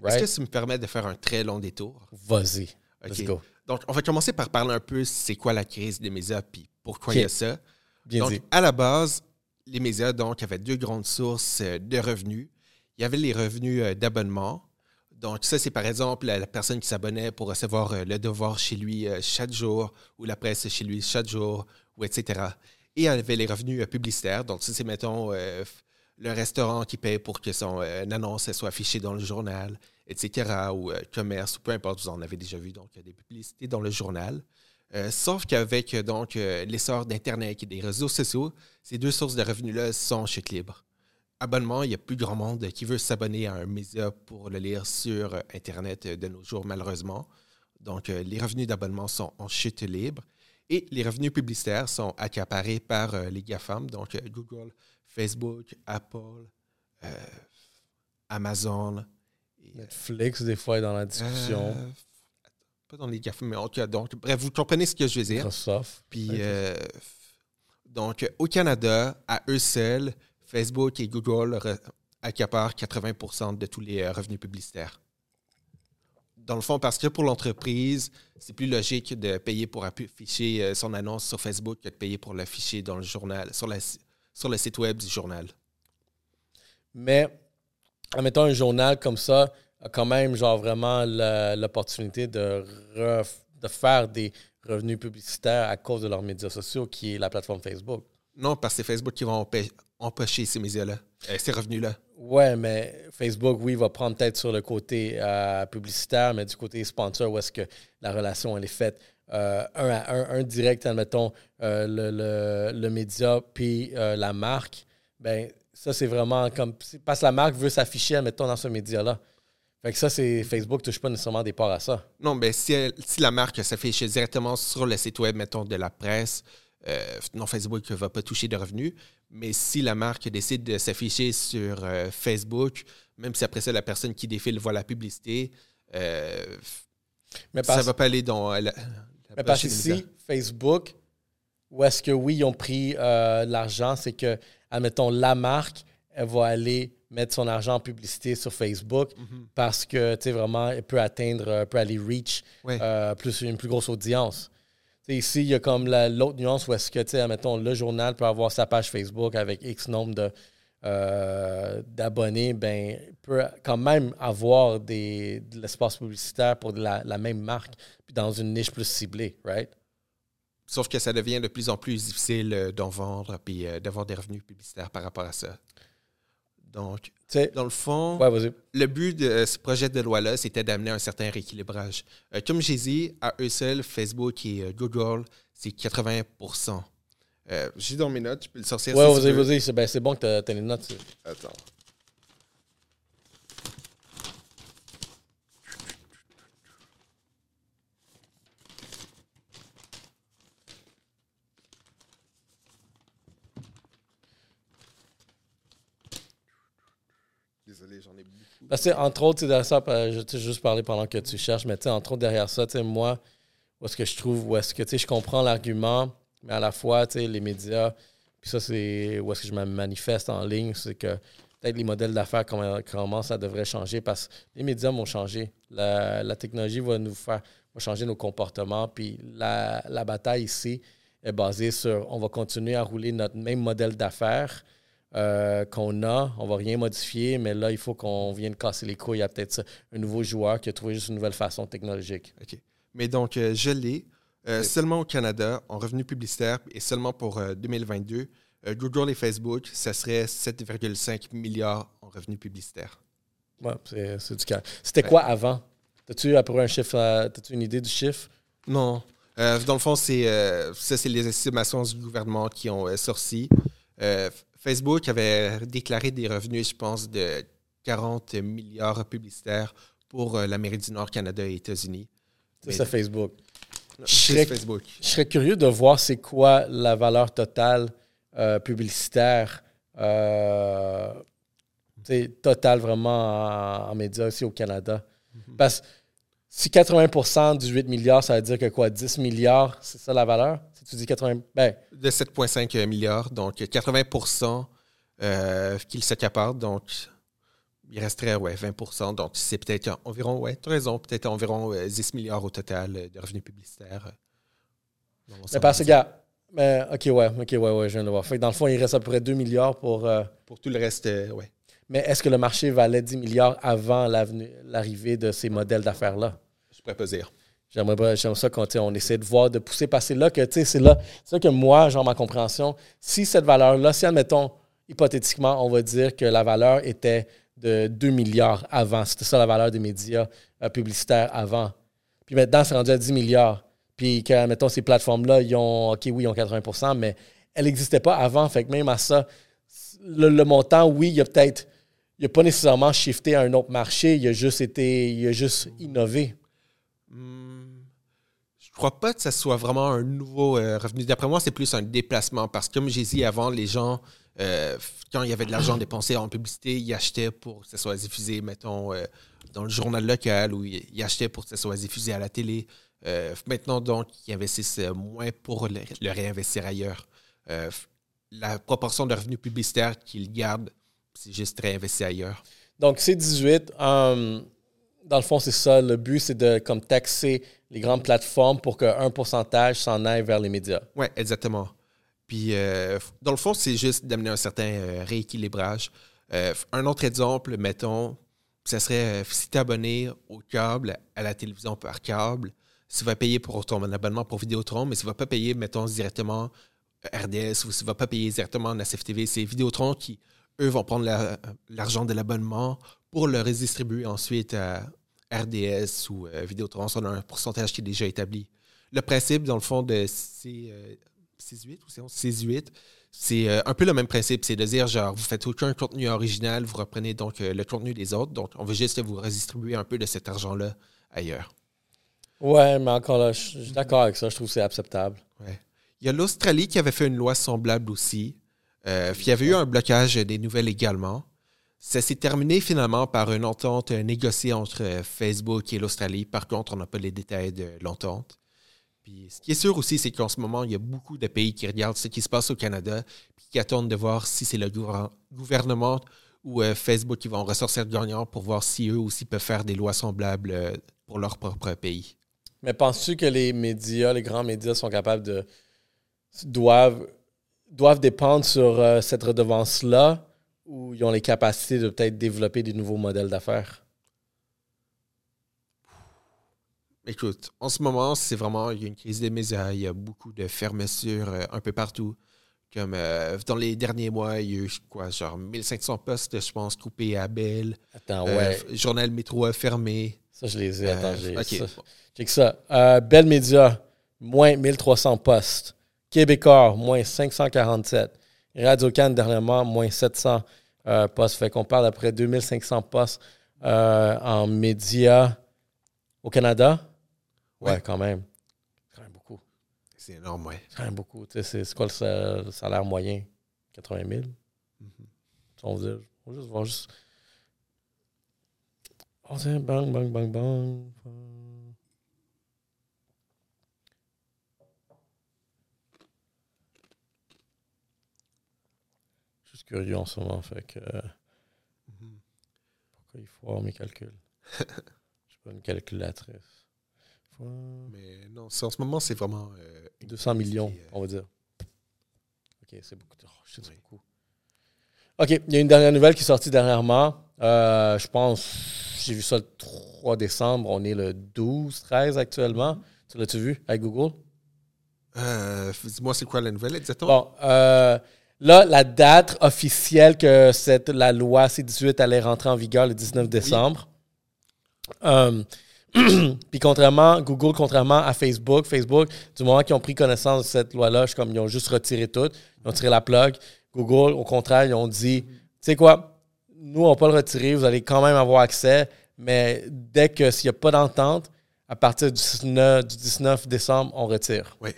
Est-ce que ça me permet de faire un très long détour? Vas-y. Let's go. Donc, on va commencer par parler un peu c'est quoi la crise des médias puis pourquoi il y a ça. donc, à la base, les médias donc avaient deux grandes sources euh, de revenus il y avait les revenus euh, d'abonnement. Donc, ça, c'est par exemple la, personne qui s'abonnait pour recevoir euh, le devoir chez lui euh, chaque jour ou la presse chez lui chaque jour, ou etc. Et il y avait les revenus publicitaires. Donc, ça, c'est, mettons, le restaurant qui paye pour que son annonce soit affichée dans le journal, etc. Ou commerce, ou peu importe, vous en avez déjà vu. Donc, des publicités dans le journal. sauf qu'avec l'essor d'Internet et des réseaux sociaux, ces deux sources de revenus-là sont chute libre abonnement, il y a plus grand monde qui veut s'abonner à un média pour le lire sur euh, Internet de nos jours, malheureusement. Donc, euh, les revenus d'abonnement sont en chute libre et les revenus publicitaires sont accaparés par euh, les GAFAM, donc Google, Facebook, Apple, Amazon. Netflix, des fois, est dans la discussion. pas dans les GAFAM, mais en tout cas, donc, bref, vous comprenez ce que je veux dire. Microsoft. Puis, donc, au Canada, à eux seuls, Facebook et Google accaparent 80% de tous les euh, revenus publicitaires. Dans le fond, parce que pour l'entreprise, c'est plus logique de payer pour afficher euh, son annonce sur Facebook que de payer pour l'afficher dans le journal, sur, sur le site web du journal. Mais, admettons, un journal comme ça a quand même, genre, vraiment l'opportunité de, de faire des revenus publicitaires à cause de leurs médias sociaux, qui est la plateforme Facebook. Non, parce que c'est Facebook qui va empocher ces médias-là, euh, ces revenus-là. Ouais, mais Facebook, oui, va prendre peut-être sur le côté euh, publicitaire, mais du côté sponsor, où est-ce que la relation, elle est faite? Euh, un à un, un direct, admettons, le, le, média puis la marque, ben ça, c'est vraiment comme. Parce que la marque veut s'afficher, admettons, dans ce média-là. Fait que ça, c'est Facebook ne touche pas nécessairement des parts à ça. Non, mais si, si la marque s'affiche directement sur le site web, mettons, de la presse, euh, non, Facebook ne va pas toucher de revenus, mais si la marque décide de s'afficher sur euh, Facebook, même si après ça, la personne qui défile voit la publicité, euh, ça ne va pas aller dans la, mais parce que si Facebook, où est-ce que oui, ils ont pris l'argent, c'est que, admettons, la marque, elle va aller mettre son argent en publicité sur Facebook mhm. parce que, tu sais, vraiment, elle peut atteindre, peut aller reach plus, une plus grosse audience ici, il y a comme l'autre nuance où est-ce que, tu sais, mettons, le journal peut avoir sa page Facebook avec X nombre de, euh, d'abonnés, ben, peut quand même avoir des, de l'espace publicitaire pour la, même marque, puis dans une niche plus ciblée, right? Sauf que ça devient de plus en plus difficile euh, d'en vendre, puis euh, d'avoir des revenus publicitaires par rapport à ça. Donc, Tu dans le fond, ouais, le but de ce projet de loi-là, c'était d'amener un certain rééquilibrage. Euh, comme j'ai dit, à eux seuls, Facebook et euh, Google, c'est 80% euh, J'ai dans mes notes, je peux le sortir. Ouais, tu vas-y, vas-y. C'est ben, c'est bon que t'as- t'as les notes. Attends. Désolé, j'en ai beaucoup. Parce que, entre autres, derrière ça, euh, je vais juste parler pendant que tu cherches, mais entre autres, derrière ça, moi, où est-ce que je trouve, où est-ce que, je comprends l'argument, mais à la fois, les médias, puis ça, c'est où est-ce que je me manifeste en ligne, c'est que peut-être les modèles d'affaires, comment, comment ça devrait changer, parce que les médias vont changer. La, la technologie va nous faire, va changer nos comportements, puis la, la bataille ici est basée sur, on va continuer à rouler notre même modèle d'affaires, euh, qu'on a. On va rien modifier, mais là, il faut qu'on vienne casser les couilles à peut-être un nouveau joueur qui a trouvé juste une nouvelle façon technologique. OK. Mais donc, euh, je l'ai. Euh. Seulement au Canada, en revenu publicitaire, et seulement pour euh, 2022, euh, Google et Facebook, ça serait 7,5 milliards en revenus publicitaires. Ouais, c'est du cas. C'était Ouais. quoi avant? As-tu à peu près un chiffre, as-tu une idée du chiffre? Non. Euh, dans le fond, c'est euh, ça, c'est les estimations du gouvernement qui ont euh, sorti. Facebook avait déclaré des revenus, je pense, de 40 milliards publicitaires pour euh, l'Amérique du Nord, Canada et C'est États-Unis. Ça, Facebook. C'est serais- Facebook. Je serais curieux de voir c'est quoi la valeur totale euh, publicitaire, euh, totale vraiment en, en médias ici au Canada. Parce que si 80% du 8 milliards, ça veut dire que quoi, 10 milliards, c'est ça la valeur? Si tu dis 80, ben, de 7,5 milliards, donc 80% euh, qu'ils s'accaparent. Donc, il resterait ouais, 20% Donc, c'est peut-être environ, ouais, tu as raison, peut-être environ euh, 10 milliards au total euh, de revenus publicitaires. euh, mais parce que, gars, mais, ok, ouais, ok, ouais, ouais, je viens de le voir. Fait que dans le fond, il reste à peu près 2 milliards pour. euh, Pour tout le reste, euh, ouais. Mais est-ce que le marché valait 10 milliards avant l'arrivée de ces modèles d'affaires-là? Je pourrais pas dire. J'aimerais ça quand on essaie de voir, de pousser, parce que c'est là que, tu sais, c'est là, c'est là que moi, genre, ma compréhension, si cette valeur-là, si, admettons, hypothétiquement, on va dire que la valeur était de 2 milliards avant, c'était ça la valeur des médias euh, publicitaires avant. Puis maintenant, c'est rendu à 10 milliards. Puis que, admettons, ces plateformes-là, ils ont, OK, oui, ils ont 80% mais elles n'existaient pas avant. Fait que même à ça, le, le montant, oui, il a peut-être, il n'a pas nécessairement shifté à un autre marché, il a juste été, il a juste innové. Hmm, je crois pas que ça soit vraiment un nouveau euh, revenu. D'après moi, c'est plus un déplacement parce que, comme j'ai dit avant, les gens, euh, quand il y avait de l'argent dépensé en publicité, ils achetaient pour que ça soit diffusé, mettons, euh, dans le journal local ou ils achetaient pour que ça soit diffusé à la télé. Maintenant, donc, ils investissent moins pour le, réinvestir ailleurs. La proportion de revenus publicitaires qu'ils gardent, c'est juste réinvesti ailleurs. Donc, c'est 18. euh, dans le fond, c'est ça. Le but, c'est de comme taxer les grandes plateformes pour qu'un pourcentage s'en aille vers les médias. Oui, exactement. Puis, euh, dans le fond, c'est juste d'amener un certain euh, rééquilibrage. Euh, un autre exemple, mettons, ce serait si tu es abonné au câble, à la télévision par câble, tu vas payer pour ton abonnement pour Vidéotron, mais tu ne vas pas payer, mettons, directement RDS ou tu ne vas pas payer directement NACF TV. C'est Vidéotron qui, eux, vont prendre la- l'argent de l'abonnement pour le redistribuer ensuite à RDS ou euh, Vidéotron. A un pourcentage qui est déjà établi. Le principe, dans le fond, de C, euh, C8 ou C11, C8, c'est euh, un peu le même principe. C'est de dire, genre, vous faites aucun contenu original, vous reprenez donc le contenu des autres. Donc, on veut juste vous redistribuer un peu de cet argent-là ailleurs. Ouais, mais encore là, je je suis d'accord avec ça. Je trouve que c'est acceptable. Ouais. Il y a l'Australie qui avait fait une loi semblable aussi. Euh, il y avait eu un blocage des nouvelles également. Ça s'est terminé finalement par une entente négociée entre Facebook et l'Australie. Par contre, on n'a pas les détails de l'entente. Puis ce qui est sûr aussi, c'est qu'en ce moment, il y a beaucoup de pays qui regardent ce qui se passe au Canada puis qui attendent de voir si c'est le gouver- gouvernement ou euh, Facebook qui vont ressortir gagnant pour voir si eux aussi peuvent faire des lois semblables euh, pour leur propre pays. Mais penses-tu que les médias, les grands médias sont capables de. doivent, doivent dépendre sur euh, cette redevance-là ou ils ont les capacités de peut-être développer des nouveaux modèles d'affaires? Écoute, en ce moment, c'est vraiment, il y a une crise des médias, il y a beaucoup de fermetures euh, un peu partout. Comme euh, dans les derniers mois, il y a eu quoi, genre 1500 postes, je pense, coupés à Belle. Attends, ouais. journal métro a fermé. Ça, je les ai. Attends, j'ai ok, ça. Check ça. Bell Media, moins 1300 postes. Québécois, moins 547. Radio-Can, dernièrement, moins 700 euh, postes. Fait qu'on parle après 2500 postes euh, en médias au Canada. Ouais, Ouais. quand même. C'est quand même beaucoup. C'est énorme, ouais. C'est quand même beaucoup. Tu sais, C'est quoi le, sa- le salaire moyen? 80 000? On va dire, on va juste juste. On va dire bang, bang, bang, bang. Je curieux en ce moment, fait que. euh, Pourquoi il faut avoir mes calculs? Je suis pas une calculatrice. Mais non, en ce moment, c'est vraiment. euh, 200 millions, euh, on va dire. OK, c'est beaucoup. Oh, c'est beaucoup. OK, il y a une dernière nouvelle qui est sortie dernièrement. Euh, je pense, j'ai vu ça le 3 décembre. On est le 12, 13 actuellement. Tu l'as-tu vu avec Google? euh, Dis-moi, c'est quoi la nouvelle exactement? Bon, euh, là, la date officielle que cette, la loi C-18 allait rentrer en vigueur le 19 décembre. Euh, Puis contrairement, Google, contrairement à Facebook, Facebook, du moment qu'ils ont pris connaissance de cette loi-là, je comme ils ont juste retiré tout, ils ont tiré la plug. Google, au contraire, ils ont dit, tu sais quoi, nous, on va pas le retirer, vous allez quand même avoir accès, mais dès que s'il n'y a pas d'entente, à partir du 19, du 19 décembre, on retire. Oui.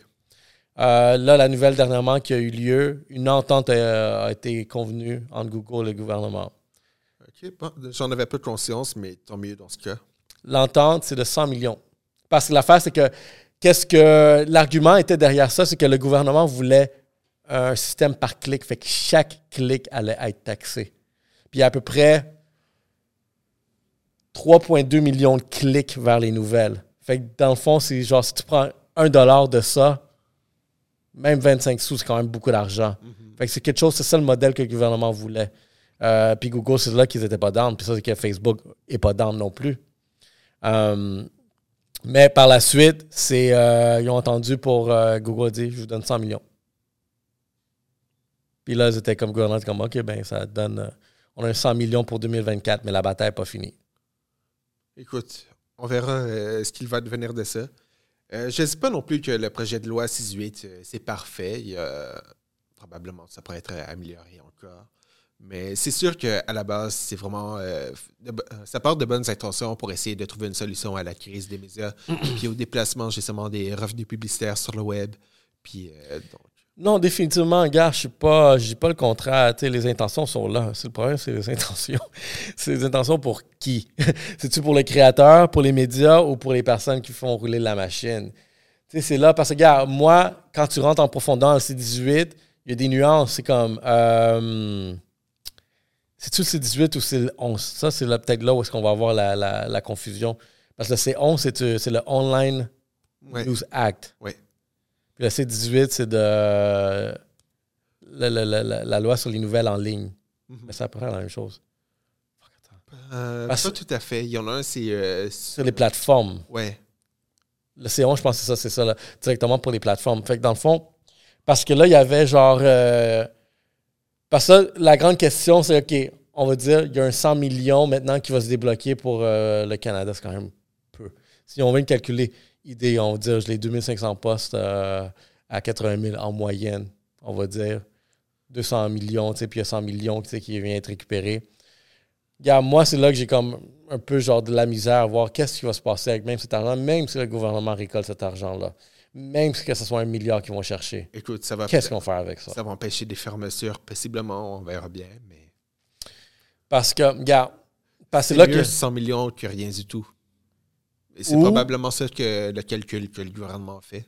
Euh, là, la nouvelle dernièrement qui a eu lieu, une entente euh, a été convenue entre Google et le gouvernement. OK, bon, j'en avais peu conscience, mais tant mieux dans ce cas. L'entente, c'est de 100 millions. Parce que l'affaire, c'est que qu'est-ce que l'argument était derrière ça, c'est que le gouvernement voulait un système par clic, fait que chaque clic allait être taxé. Puis il y a à peu près 3,2 millions de clics vers les nouvelles. Fait que dans le fond, c'est genre si tu prends un dollar de ça, même 25 sous, c'est quand même beaucoup d'argent. Fait que c'est quelque chose, c'est ça le modèle que le gouvernement voulait. Euh, puis Google, c'est là qu'ils n'étaient pas down. Puis ça, c'est que Facebook n'est pas down non plus. Euh, mais par la suite, c'est euh, ils ont entendu pour Google dit je vous donne 100 millions. Puis là, ils étaient comme gouvernement, comme OK, ben ça donne. on a un 100 millions pour 2024, mais la bataille n'est pas finie. Écoute, on verra ce qu'il va devenir de ça. Euh, je ne sais pas non plus que le projet de loi 6.8, euh, c'est parfait. Il y a- probablement, ça pourrait être amélioré encore. Mais c'est sûr qu'à la base, c'est vraiment. euh, ça part de bonnes intentions pour essayer de trouver une solution à la crise des médias, puis au déplacement justement des revenus publicitaires sur le web. Puis, euh, donc, Non, définitivement, gars, je suis pas, pas le contraire. Tu sais, les intentions sont là. C'est le problème, c'est les intentions. c'est les intentions pour qui? C'est-tu pour le créateur, pour les médias ou pour les personnes qui font rouler la machine? Tu sais, c'est là parce que, gars, moi, quand tu rentres en profondeur dans le C18, il y a des nuances. C'est comme, euh, c'est-tu le C18 ou c'est le 11 Ça, c'est peut-être là où est-ce qu'on va avoir la, la- la confusion. Parce que le C11, c'est, c'est le Online ouais, News Act. ouais. Le C18, c'est de la, la- la- la- la loi sur les nouvelles en ligne. Mhm. Mais c'est à peu près la même chose. Euh, Parce- pas tout à fait. Il y en a un, c'est. euh, Sur les plateformes. ouais. Le C11, je pense que c'est ça, c'est ça, là, directement pour les plateformes. Fait que dans le fond, parce que là, il y avait genre. euh, parce que la grande question, c'est OK, on va dire, il y a un 100 millions maintenant qui va se débloquer pour euh, le Canada, c'est quand même peu. Si on veut le calculer, idée, on va dire, je l'ai 2500 postes euh, à 80 000 en moyenne, on va dire 200 millions, tu sais, puis il y a 100 millions tu sais, qui vient être récupéré. Regarde, moi, c'est là que j'ai comme un peu genre de la misère à voir qu'est-ce qui va se passer avec même cet argent, même si le gouvernement récolte cet argent-là. Même si que ce soit un milliard qu'ils vont chercher. Écoute, ça va. Qu'est-ce qu'on va faire avec ça? Ça va empêcher des fermetures, possiblement, on verra bien, mais Parce que, regarde, parce que là mieux que. 100 millions que rien du tout. Et c'est probablement ça que le calcul que le gouvernement fait.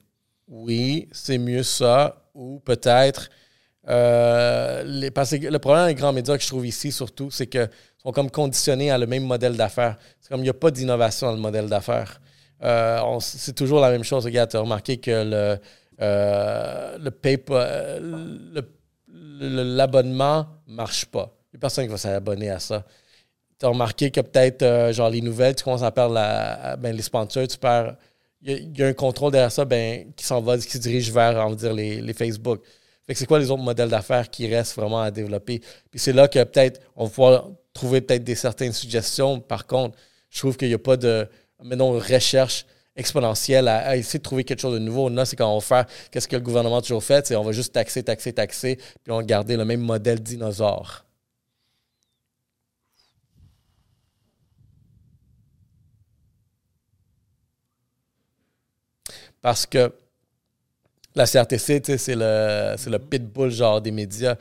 Oui, c'est mieux ça. Ou peut-être. euh, les, parce que le problème avec les grands médias que je trouve ici, surtout, c'est qu'ils sont comme conditionnés à le même modèle d'affaires. C'est comme il n'y a pas d'innovation dans le modèle d'affaires. Euh, c'est toujours la même chose. Regarde, tu as remarqué que le, euh, le paper, euh, l'abonnement ne marche pas. Il n'y a personne qui va s'abonner à ça. Tu as remarqué que peut-être, euh, genre, les nouvelles, tu commences à perdre la, ben, les sponsors, tu perds. Il y, a- un contrôle derrière ça ben, qui s'en va, qui se dirige vers, on va dire, les, les Facebook. Fait que c'est quoi les autres modèles d'affaires qui restent vraiment à développer? Puis c'est là que peut-être on va pouvoir trouver peut-être des certaines suggestions. Par contre, je trouve qu'il n'y a pas de, maintenant, recherche exponentielle à, essayer de trouver quelque chose de nouveau. Là, c'est quand on va faire qu'est-ce que le gouvernement a toujours fait, c'est on va juste taxer, taxer, taxer, puis on va garder le même modèle dinosaure. Parce que la CRTC, c'est le, le pitbull genre des médias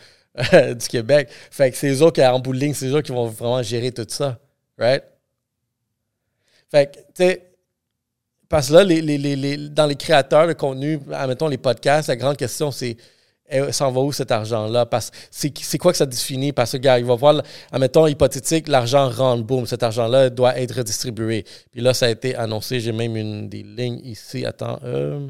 euh, du Québec. Fait que c'est eux autres qui, en bout de ligne, c'est eux qui vont vraiment gérer tout ça. Right? Fait que, tu sais, parce que là, les, dans les créateurs de contenu, admettons les podcasts, la grande question, c'est s'en va où cet argent-là? Parce c'est quoi que ça définit? Parce que, gars, il va voir, admettons, hypothétique, l'argent rentre, boum, cet argent-là doit être redistribué. Puis là, ça a été annoncé, j'ai même une des lignes ici. Attends. Euh,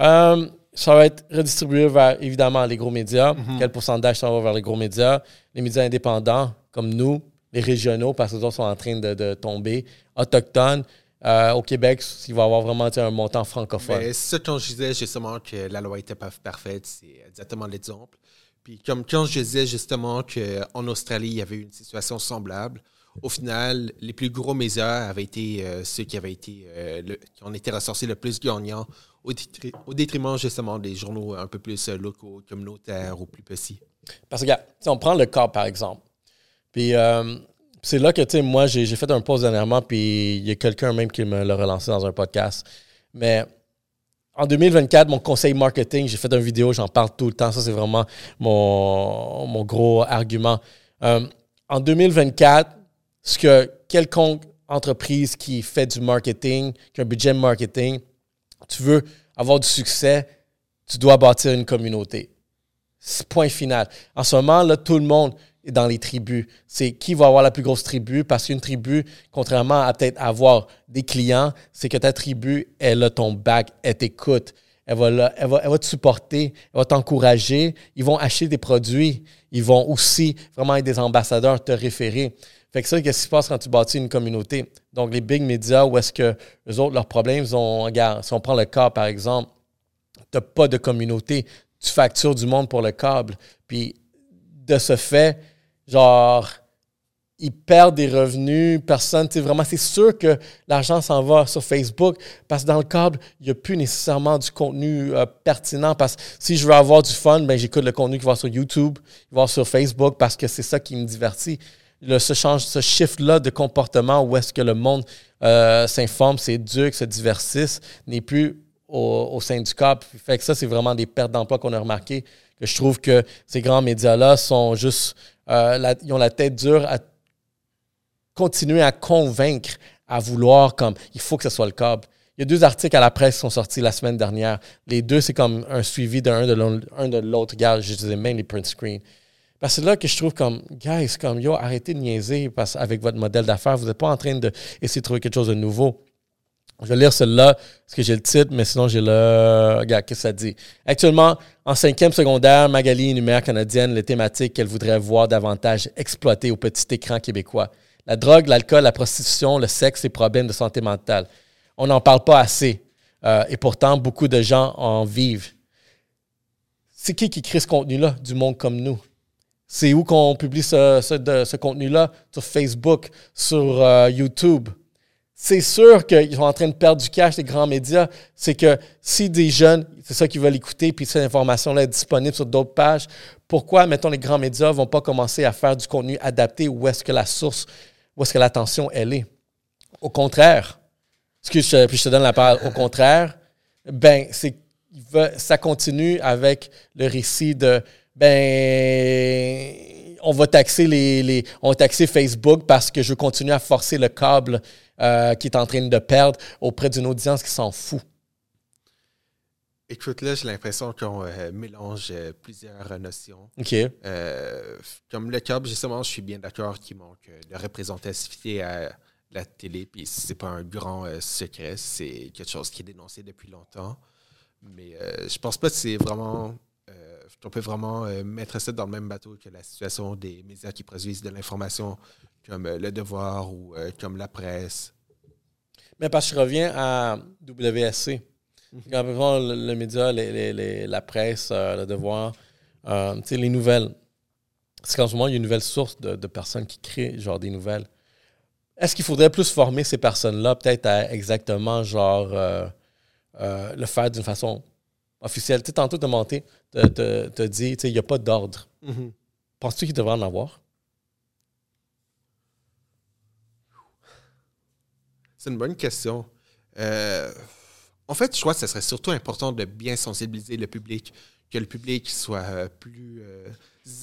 euh, ça va être redistribué vers, évidemment, les gros médias. Mhm. Quel pourcentage ça va vers les gros médias? Les médias indépendants, comme nous, les régionaux, parce que les autres sont en train de, tomber, autochtones. Euh, au Québec, il va y avoir vraiment un montant francophone. C'est ça quand je disais justement que la loi était pas parfaite, c'est exactement l'exemple. Puis comme quand je disais justement qu'en Australie, il y avait une situation semblable, au final, les plus gros médias avaient été euh, ceux qui avaient été qui ont été ressortis le plus gagnants au, détriment justement des journaux un peu plus euh, locaux, communautaires ou plus petits. Parce que, regarde, si on prend le cas par exemple. Puis euh, c'est là que, tu sais, moi, j'ai fait un post dernièrement, puis il y a quelqu'un même qui me l'a relancé dans un podcast. Mais en 2024, mon conseil marketing, j'ai fait une vidéo, j'en parle tout le temps. Ça, c'est vraiment mon, gros argument. Euh, en 2024, ce que quelconque entreprise qui fait du marketing, qui a un budget marketing, tu veux avoir du succès, tu dois bâtir une communauté. Point final. En ce moment, là, tout le monde dans les tribus. C'est qui va avoir la plus grosse tribu parce qu'une tribu, contrairement à peut-être avoir des clients, c'est que ta tribu, elle a ton back, elle t'écoute. Elle va, elle, va, elle va te supporter, elle va t'encourager. Ils vont acheter des produits. Ils vont aussi vraiment être des ambassadeurs, te référer. Fait que ça, qu'est-ce qui se passe quand tu bâtis une communauté? Donc, les big médias, où est-ce que les autres, leurs problèmes, ils ont, regarde, si on prend le cas, par exemple, tu n'as pas de communauté, tu factures du monde pour le câble. Puis, de ce fait, genre, ils perdent des revenus, personne, tu sais, vraiment, c'est sûr que l'argent s'en va sur Facebook parce que dans le câble, il n'y a plus nécessairement du contenu euh, pertinent parce que si je veux avoir du fun, ben, j'écoute le contenu qui va sur YouTube, qui va sur Facebook parce que c'est ça qui me divertit ce, change, ce shift-là de comportement où est-ce que le monde euh, s'informe, s'éduque, se diversisse, n'est plus au, sein du COP. Fait que ça, c'est vraiment des pertes d'emploi qu'on a remarqué. Que je trouve que ces grands médias-là sont juste. Euh, ils ont la tête dure à continuer à convaincre, à vouloir comme il faut que ce soit le COP. Il y a deux articles à la presse qui sont sortis la semaine dernière. Les deux, c'est comme un suivi d'un de l'autre. Regarde, je disais même les print screens. Parce c'est là que je trouve comme, guys, comme, yo, arrêtez de niaiser parce, avec votre modèle d'affaires. Vous n'êtes pas en train d'essayer de trouver quelque chose de nouveau. Je vais lire celle-là parce que j'ai le titre, mais sinon j'ai le. Regarde, qu'est-ce que ça dit? Actuellement, en cinquième secondaire, Magali énumère canadienne les thématiques qu'elle voudrait voir davantage exploitées au petit écran québécois. La drogue, l'alcool, la prostitution, le sexe et problèmes de santé mentale. On n'en parle pas assez. Euh, et pourtant, beaucoup de gens en vivent. C'est qui qui crée ce contenu-là? Du monde comme nous? C'est où qu'on publie ce, contenu-là? Sur Facebook, sur euh, YouTube. C'est sûr qu'ils sont en train de perdre du cash, les grands médias. C'est que si des jeunes, c'est ça qu'ils veulent écouter, puis cette information-là est disponible sur d'autres pages, pourquoi, mettons, les grands médias ne vont pas commencer à faire du contenu adapté où est-ce que la source, où est-ce que l'attention, elle est? Au contraire, excuse, puis je te donne la parole. Au contraire, ben, c'est ça continue avec le récit de ben on va taxer les, on va taxer Facebook parce que je continue à forcer le câble euh, qui est en train de perdre auprès d'une audience qui s'en fout. Écoute, là, j'ai l'impression qu'on euh, mélange euh, plusieurs notions. OK. comme le câble, justement, je suis bien d'accord qu'il manque de représentativité à la télé, puis c'est pas un grand secret, c'est quelque chose qui est dénoncé depuis longtemps. Mais je pense pas que c'est vraiment on peut vraiment euh, mettre ça dans le même bateau que la situation des médias qui produisent de l'information comme euh, Le Devoir ou euh, comme la presse. Mais parce que je reviens à WSC. Quand le, le média, les, les, la presse, le devoir, les nouvelles. C'est qu'en ce moment, il y a une nouvelle source de, de, personnes qui créent genre des nouvelles. Est-ce qu'il faudrait plus former ces personnes-là, peut-être à exactement genre le faire d'une façon officielle? Tu sais, tantôt, de monter, te, te, te dit, il n'y a pas d'ordre. Mm-hmm. Penses-tu qu'il devrait en avoir? C'est une bonne question. Euh, en fait, je crois que ce serait surtout important de bien sensibiliser le public, que le public soit euh, plus euh,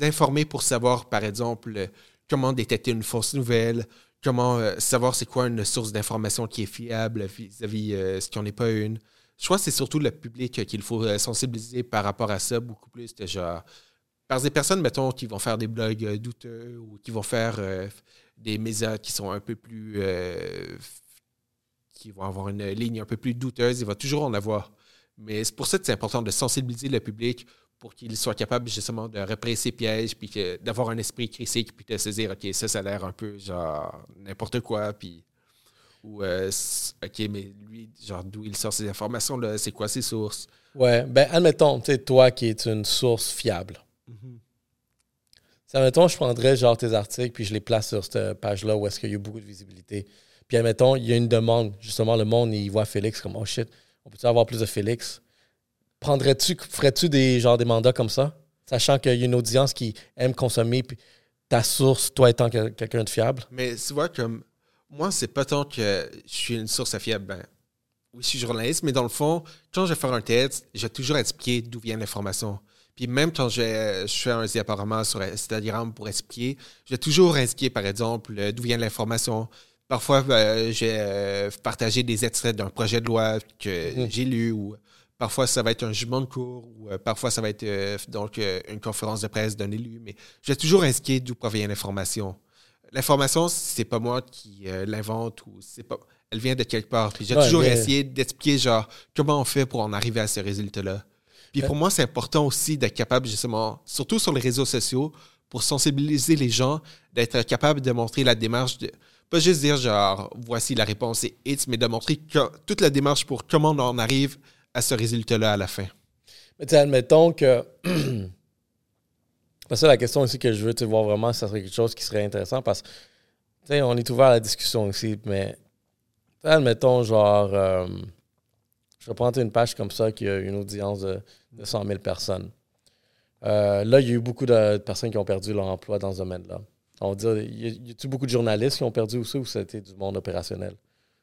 informé pour savoir, par exemple, comment détecter une fausse nouvelle, comment savoir c'est quoi une source d'information qui est fiable vis-à-vis ce qui n'en est pas une. Je crois que c'est surtout le public qu'il faut sensibiliser par rapport à ça, beaucoup plus de genre. Par des personnes, mettons, qui vont faire des blogs douteux ou qui vont faire des médias qui sont un peu plus qui vont avoir une ligne un peu plus douteuse, il va toujours en avoir. Mais c'est pour ça que c'est important de sensibiliser le public pour qu'il soit capable justement de repérer ses pièges, puis d'avoir un esprit critique, puis de se dire, OK, ça, ça a l'air un peu genre n'importe quoi, puis. Ou, euh, OK, mais lui, genre, d'où il sort ces informations-là, c'est quoi ses sources? Ouais, ben, admettons, tu sais, toi qui es une source fiable. Mm Admettons, je prendrais genre tes articles, puis je les place sur cette page-là où est-ce qu'il y a eu beaucoup de visibilité. Puis admettons, il y a une demande. Justement, le monde, il voit Félix comme Oh shit, on peut-tu avoir plus de Félix? Prendrais-tu, ferais-tu des, genre, des mandats comme ça? Sachant qu'il y a une audience qui aime consommer puis ta source, toi étant quelqu'un de fiable? Mais tu vois, comme moi, c'est pas tant que je suis une source fiable. Ben, oui, je suis journaliste, mais dans le fond, quand je vais faire un texte, je vais toujours expliquer d'où vient l'information. Puis même quand je, je fais un diaporama sur Instagram pour expliquer, je vais toujours indiquer, par exemple, d'où vient l'information, Parfois, ben, j'ai euh, partagé des extraits d'un projet de loi que mhm. j'ai lu ou parfois ça va être un jugement de cours ou euh, parfois ça va être euh, donc une conférence de presse d'un élu. Mais j'ai toujours indiqué d'où provient l'information. L'information, c'est pas moi qui l'invente ou c'est pas. Elle vient de quelque part. j'ai toujours essayé d'expliquer genre comment on fait pour en arriver à ce résultat-là. Puis pour moi, c'est important aussi d'être capable justement, surtout sur les réseaux sociaux, pour sensibiliser les gens, d'être capable de montrer la démarche de pas juste dire genre voici la réponse et it's, mais de montrer toute la démarche pour comment on en arrive à ce résultat-là à la fin. Mais tu admettons que. c'est ça la question aussi que je veux voir vraiment, ça serait quelque chose qui serait intéressant parce que on est ouvert à la discussion ici, mais admettons genre. Euh, je prendre une page comme ça qui a une audience de, 100 000 personnes. Euh, là, il y a eu beaucoup de personnes qui ont perdu leur emploi dans ce domaine-là. On va dire, y a-t-il beaucoup de journalistes qui ont perdu aussi ou c'était du monde opérationnel?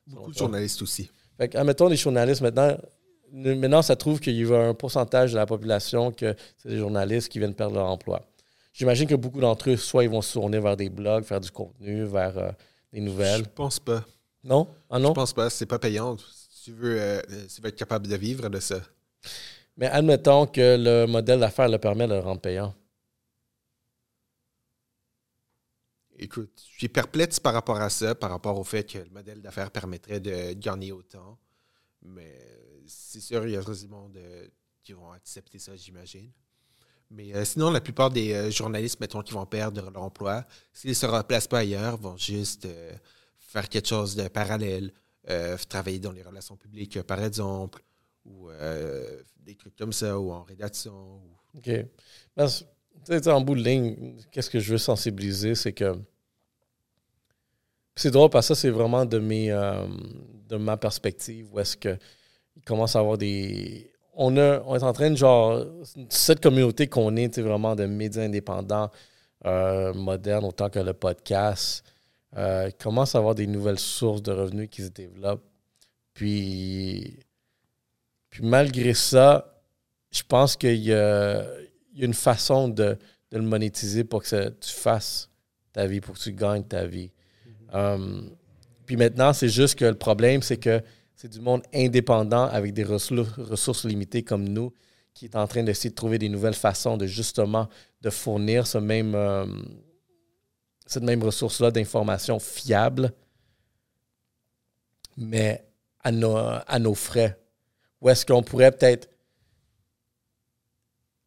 Beaucoup de journalistes aussi. Fait que, admettons, les journalistes, maintenant, maintenant, ça trouve qu'il y a un pourcentage de la population que c'est des journalistes qui viennent perdre leur emploi. J'imagine que beaucoup d'entre eux, soit ils vont se tourner vers des blogs, faire du contenu, vers euh, des nouvelles. Je pense pas. Non? Ah non? Je pense pas. C'est pas payant. Si tu veux, euh, tu veux être capable de vivre de ça. Mais admettons que le modèle d'affaires le permet de le rendre payant. Écoute, je suis perplexe par rapport à ça, par rapport au fait que le modèle d'affaires permettrait de gagner autant. Mais c'est sûr, il y a des monde qui vont accepter ça, j'imagine. Mais euh, sinon, la plupart des euh, journalistes, mettons, qui vont perdre leur emploi, s'ils ne se replacent pas ailleurs, vont juste euh, faire quelque chose de parallèle, travailler dans les relations publiques, par exemple, ou des trucs comme ça, ou en rédaction. OK en bout de ligne, qu'est-ce que je veux sensibiliser, c'est que. C'est drôle parce que ça, c'est vraiment de, mes, euh, de ma perspective où est-ce qu'il commence à avoir des. On, a, on est en train de genre. Cette communauté qu'on est, vraiment de médias indépendants, euh, modernes, autant que le podcast, euh, commence à avoir des nouvelles sources de revenus qui se développent. Puis. Puis malgré ça, je pense qu'il y a, y a une façon de, le monétiser pour que tu fasses ta vie, pour que tu gagnes ta vie. Mm-hmm. Um, puis maintenant, c'est juste que le problème, c'est que c'est du monde indépendant avec des ressources, limitées comme nous qui est en train d'essayer de trouver des nouvelles façons de justement de fournir ce même, um, cette même ressource-là d'information fiable, mais à nos, à nos frais. Ou est-ce qu'on pourrait peut-être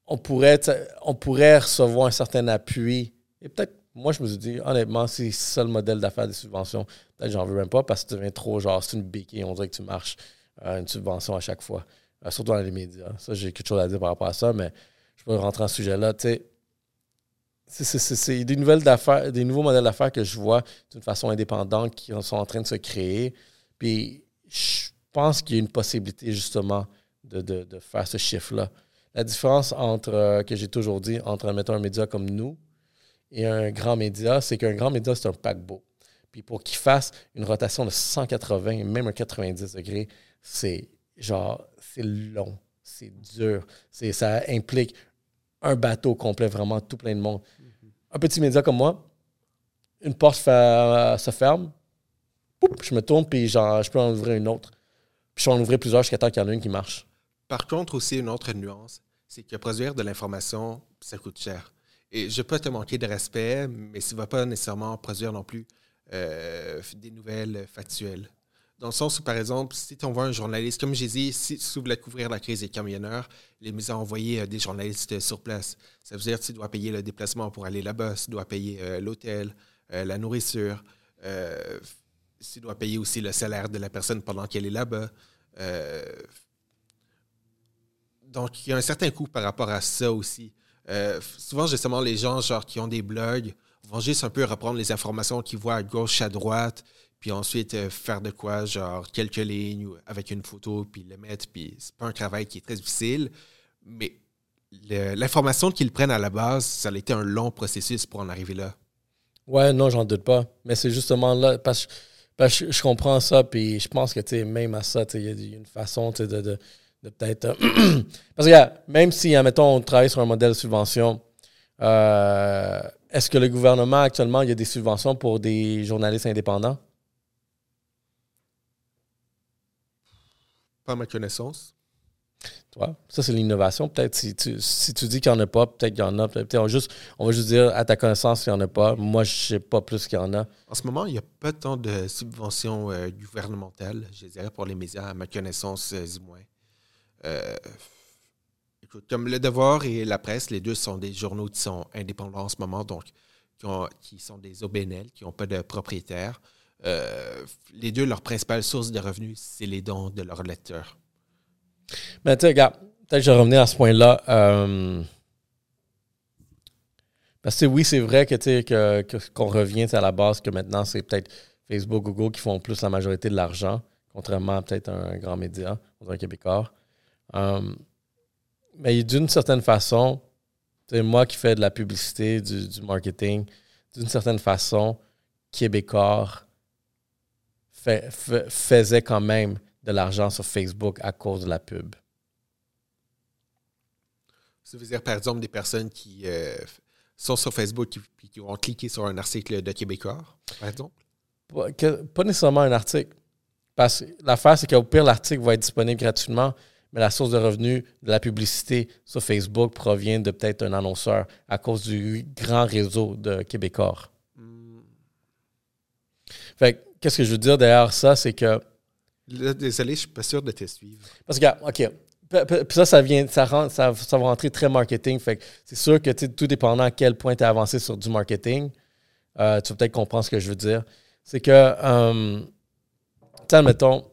on pourrait, recevoir un certain appui. Et peut-être, moi, je me suis dit, honnêtement, c'est ça le modèle d'affaires des subventions. Peut-être j'en veux même pas parce que tu deviens trop genre, c'est une béquille, on dirait que tu marches euh, une subvention à chaque fois. euh, surtout dans les médias. Ça, j'ai quelque chose à dire par rapport à ça, mais je peux rentrer en ce sujet-là. Tu sais, c'est des nouvelles d'affaires, des nouveaux modèles d'affaires que je vois d'une façon indépendante qui sont en train de se créer. Puis je pense qu'il y a une possibilité justement de, de, faire ce chiffre-là. La différence entre, euh, que j'ai toujours dit, entre, mettons, un média comme nous et un grand média, c'est qu'un grand média, c'est un paquebot. Puis pour qu'il fasse une rotation de 180, même un 90 degrés, c'est genre, c'est long, c'est dur. C'est, ça implique un bateau complet, vraiment tout plein de monde. Mm-hmm. Un petit média comme moi, une porte se ferme, je me tourne, puis genre, je peux en ouvrir une autre. Puis je peux en ouvrir plusieurs jusqu'à temps qu'il y en a une qui marche. Par contre, aussi, une autre nuance, c'est que produire de l'information, ça coûte cher. Et je peux te manquer de respect, mais ça ne va pas nécessairement produire non plus euh, des nouvelles factuelles. Dans le sens où, par exemple, si tu envoies un journaliste, comme j'ai dit, si tu voulais couvrir la crise des camionneurs, les médias ont envoyé euh, des journalistes sur place. Ça veut dire que tu dois payer le déplacement pour aller là-bas, tu dois payer euh, l'hôtel, la nourriture, tu dois payer aussi le salaire de la personne pendant qu'elle est là-bas. Donc, il y a un certain coût par rapport à ça aussi. souvent, justement, les gens genre, qui ont des blogs vont juste un peu reprendre les informations qu'ils voient à gauche, à droite, puis ensuite euh, faire de quoi, genre quelques lignes avec une photo, puis le mettre. Puis c'est pas un travail qui est très difficile, mais l'information qu'ils prennent à la base, ça a été un long processus pour en arriver là. Ouais, non, j'en doute pas. Mais c'est justement là, parce que je, comprends ça, puis je pense que, tu même à ça, il y, a une façon, de, peut-être... Euh, parce que, même si, admettons, on travaille sur un modèle de subvention, euh, est-ce que le gouvernement, actuellement, il y a des subventions pour des journalistes indépendants? Pas à ma connaissance. Toi, ça, c'est l'innovation. Peut-être si tu, si tu dis qu'il n'y en a pas, peut-être qu'il y en a. Peut-être on, juste, on va juste dire à ta connaissance qu'il n'y en a pas. Moi, je ne sais pas plus qu'il y en a. En ce moment, il n'y a pas tant de subventions euh, gouvernementales, je dirais, pour les médias, à ma connaissance, euh, du moins. Euh, comme Le Devoir et La Presse, les deux sont des journaux qui sont indépendants en ce moment, donc qui, ont, qui sont des OBNL, qui n'ont pas de propriétaire. Euh, les deux, leur principale source de revenus, c'est les dons de leurs lecteurs. Mais tu sais, regarde, peut-être je vais revenir à ce point-là. Euh, parce que oui, c'est vrai que, que, qu'on revient à la base que maintenant, c'est peut-être Facebook, Google qui font plus la majorité de l'argent, contrairement à peut-être un grand média, un Québécois. Euh, mais d'une certaine façon, moi qui fais de la publicité, du, du marketing, d'une certaine façon, Québécois faisait quand même de l'argent sur Facebook à cause de la pub. Ça veut dire, par exemple, des personnes qui euh, sont sur Facebook et qui vont cliquer sur un article de Québécois, par exemple? Pas, nécessairement un article. Parce que l'affaire, c'est qu'au pire, l'article va être disponible gratuitement, mais la source de revenus de la publicité sur Facebook provient de peut-être un annonceur à cause du grand réseau de Québécois. Hmm. Fait qu'est-ce que je veux dire derrière ça, c'est que. désolé, je suis pas sûr de te suivre. Parce que, OK. Puis ça, ça vient, ça, ça, va rentrer très marketing. Fait c'est sûr que tout dépendant à quel point tu as avancé sur du marketing, euh, tu vas peut-être comprendre ce que je veux dire. C'est que, euh, admettons,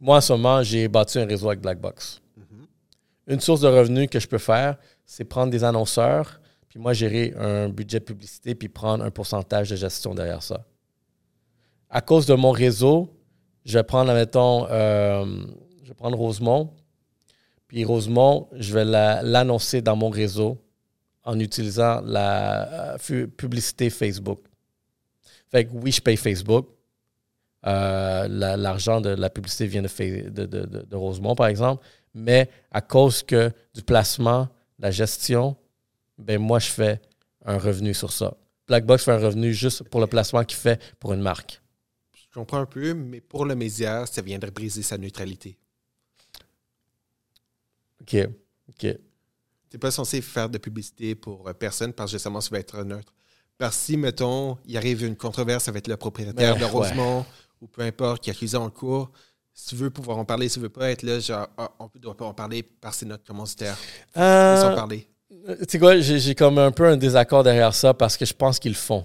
moi en ce moment, j'ai bâti un réseau avec Blackbox. Mm-hmm. Une source de revenus que je peux faire, c'est prendre des annonceurs, puis moi gérer un budget de publicité, puis prendre un pourcentage de gestion derrière ça à cause de mon réseau, je vais prendre, admettons, euh, je vais prendre Rosemont. Puis Rosemont, je vais l'annoncer dans mon réseau en utilisant la euh, publicité Facebook. Fait que oui, je paye Facebook. Euh, l'argent de la publicité vient de, de, de, Rosemont, par exemple. Mais à cause que du placement, la gestion, ben moi, je fais un revenu sur ça. Blackbox fait un revenu juste pour le placement qu'il fait pour une marque. Je comprends un peu, mais pour le média, ça viendrait briser sa neutralité. OK. OK. Tu n'es pas censé faire de publicité pour euh, personne parce que justement, ça va être neutre. Parce que si, mettons, il arrive une controverse avec le propriétaire ben, de Rosemont ou peu importe qui accusé en cours, si tu veux pouvoir en parler, si tu veux pas être là, genre, ah, on ne doit pas en parler parce que c'est notre commanditaire. Euh, parler. Euh, tu sais quoi, j'ai comme un peu un désaccord derrière ça parce que je pense qu'ils le font.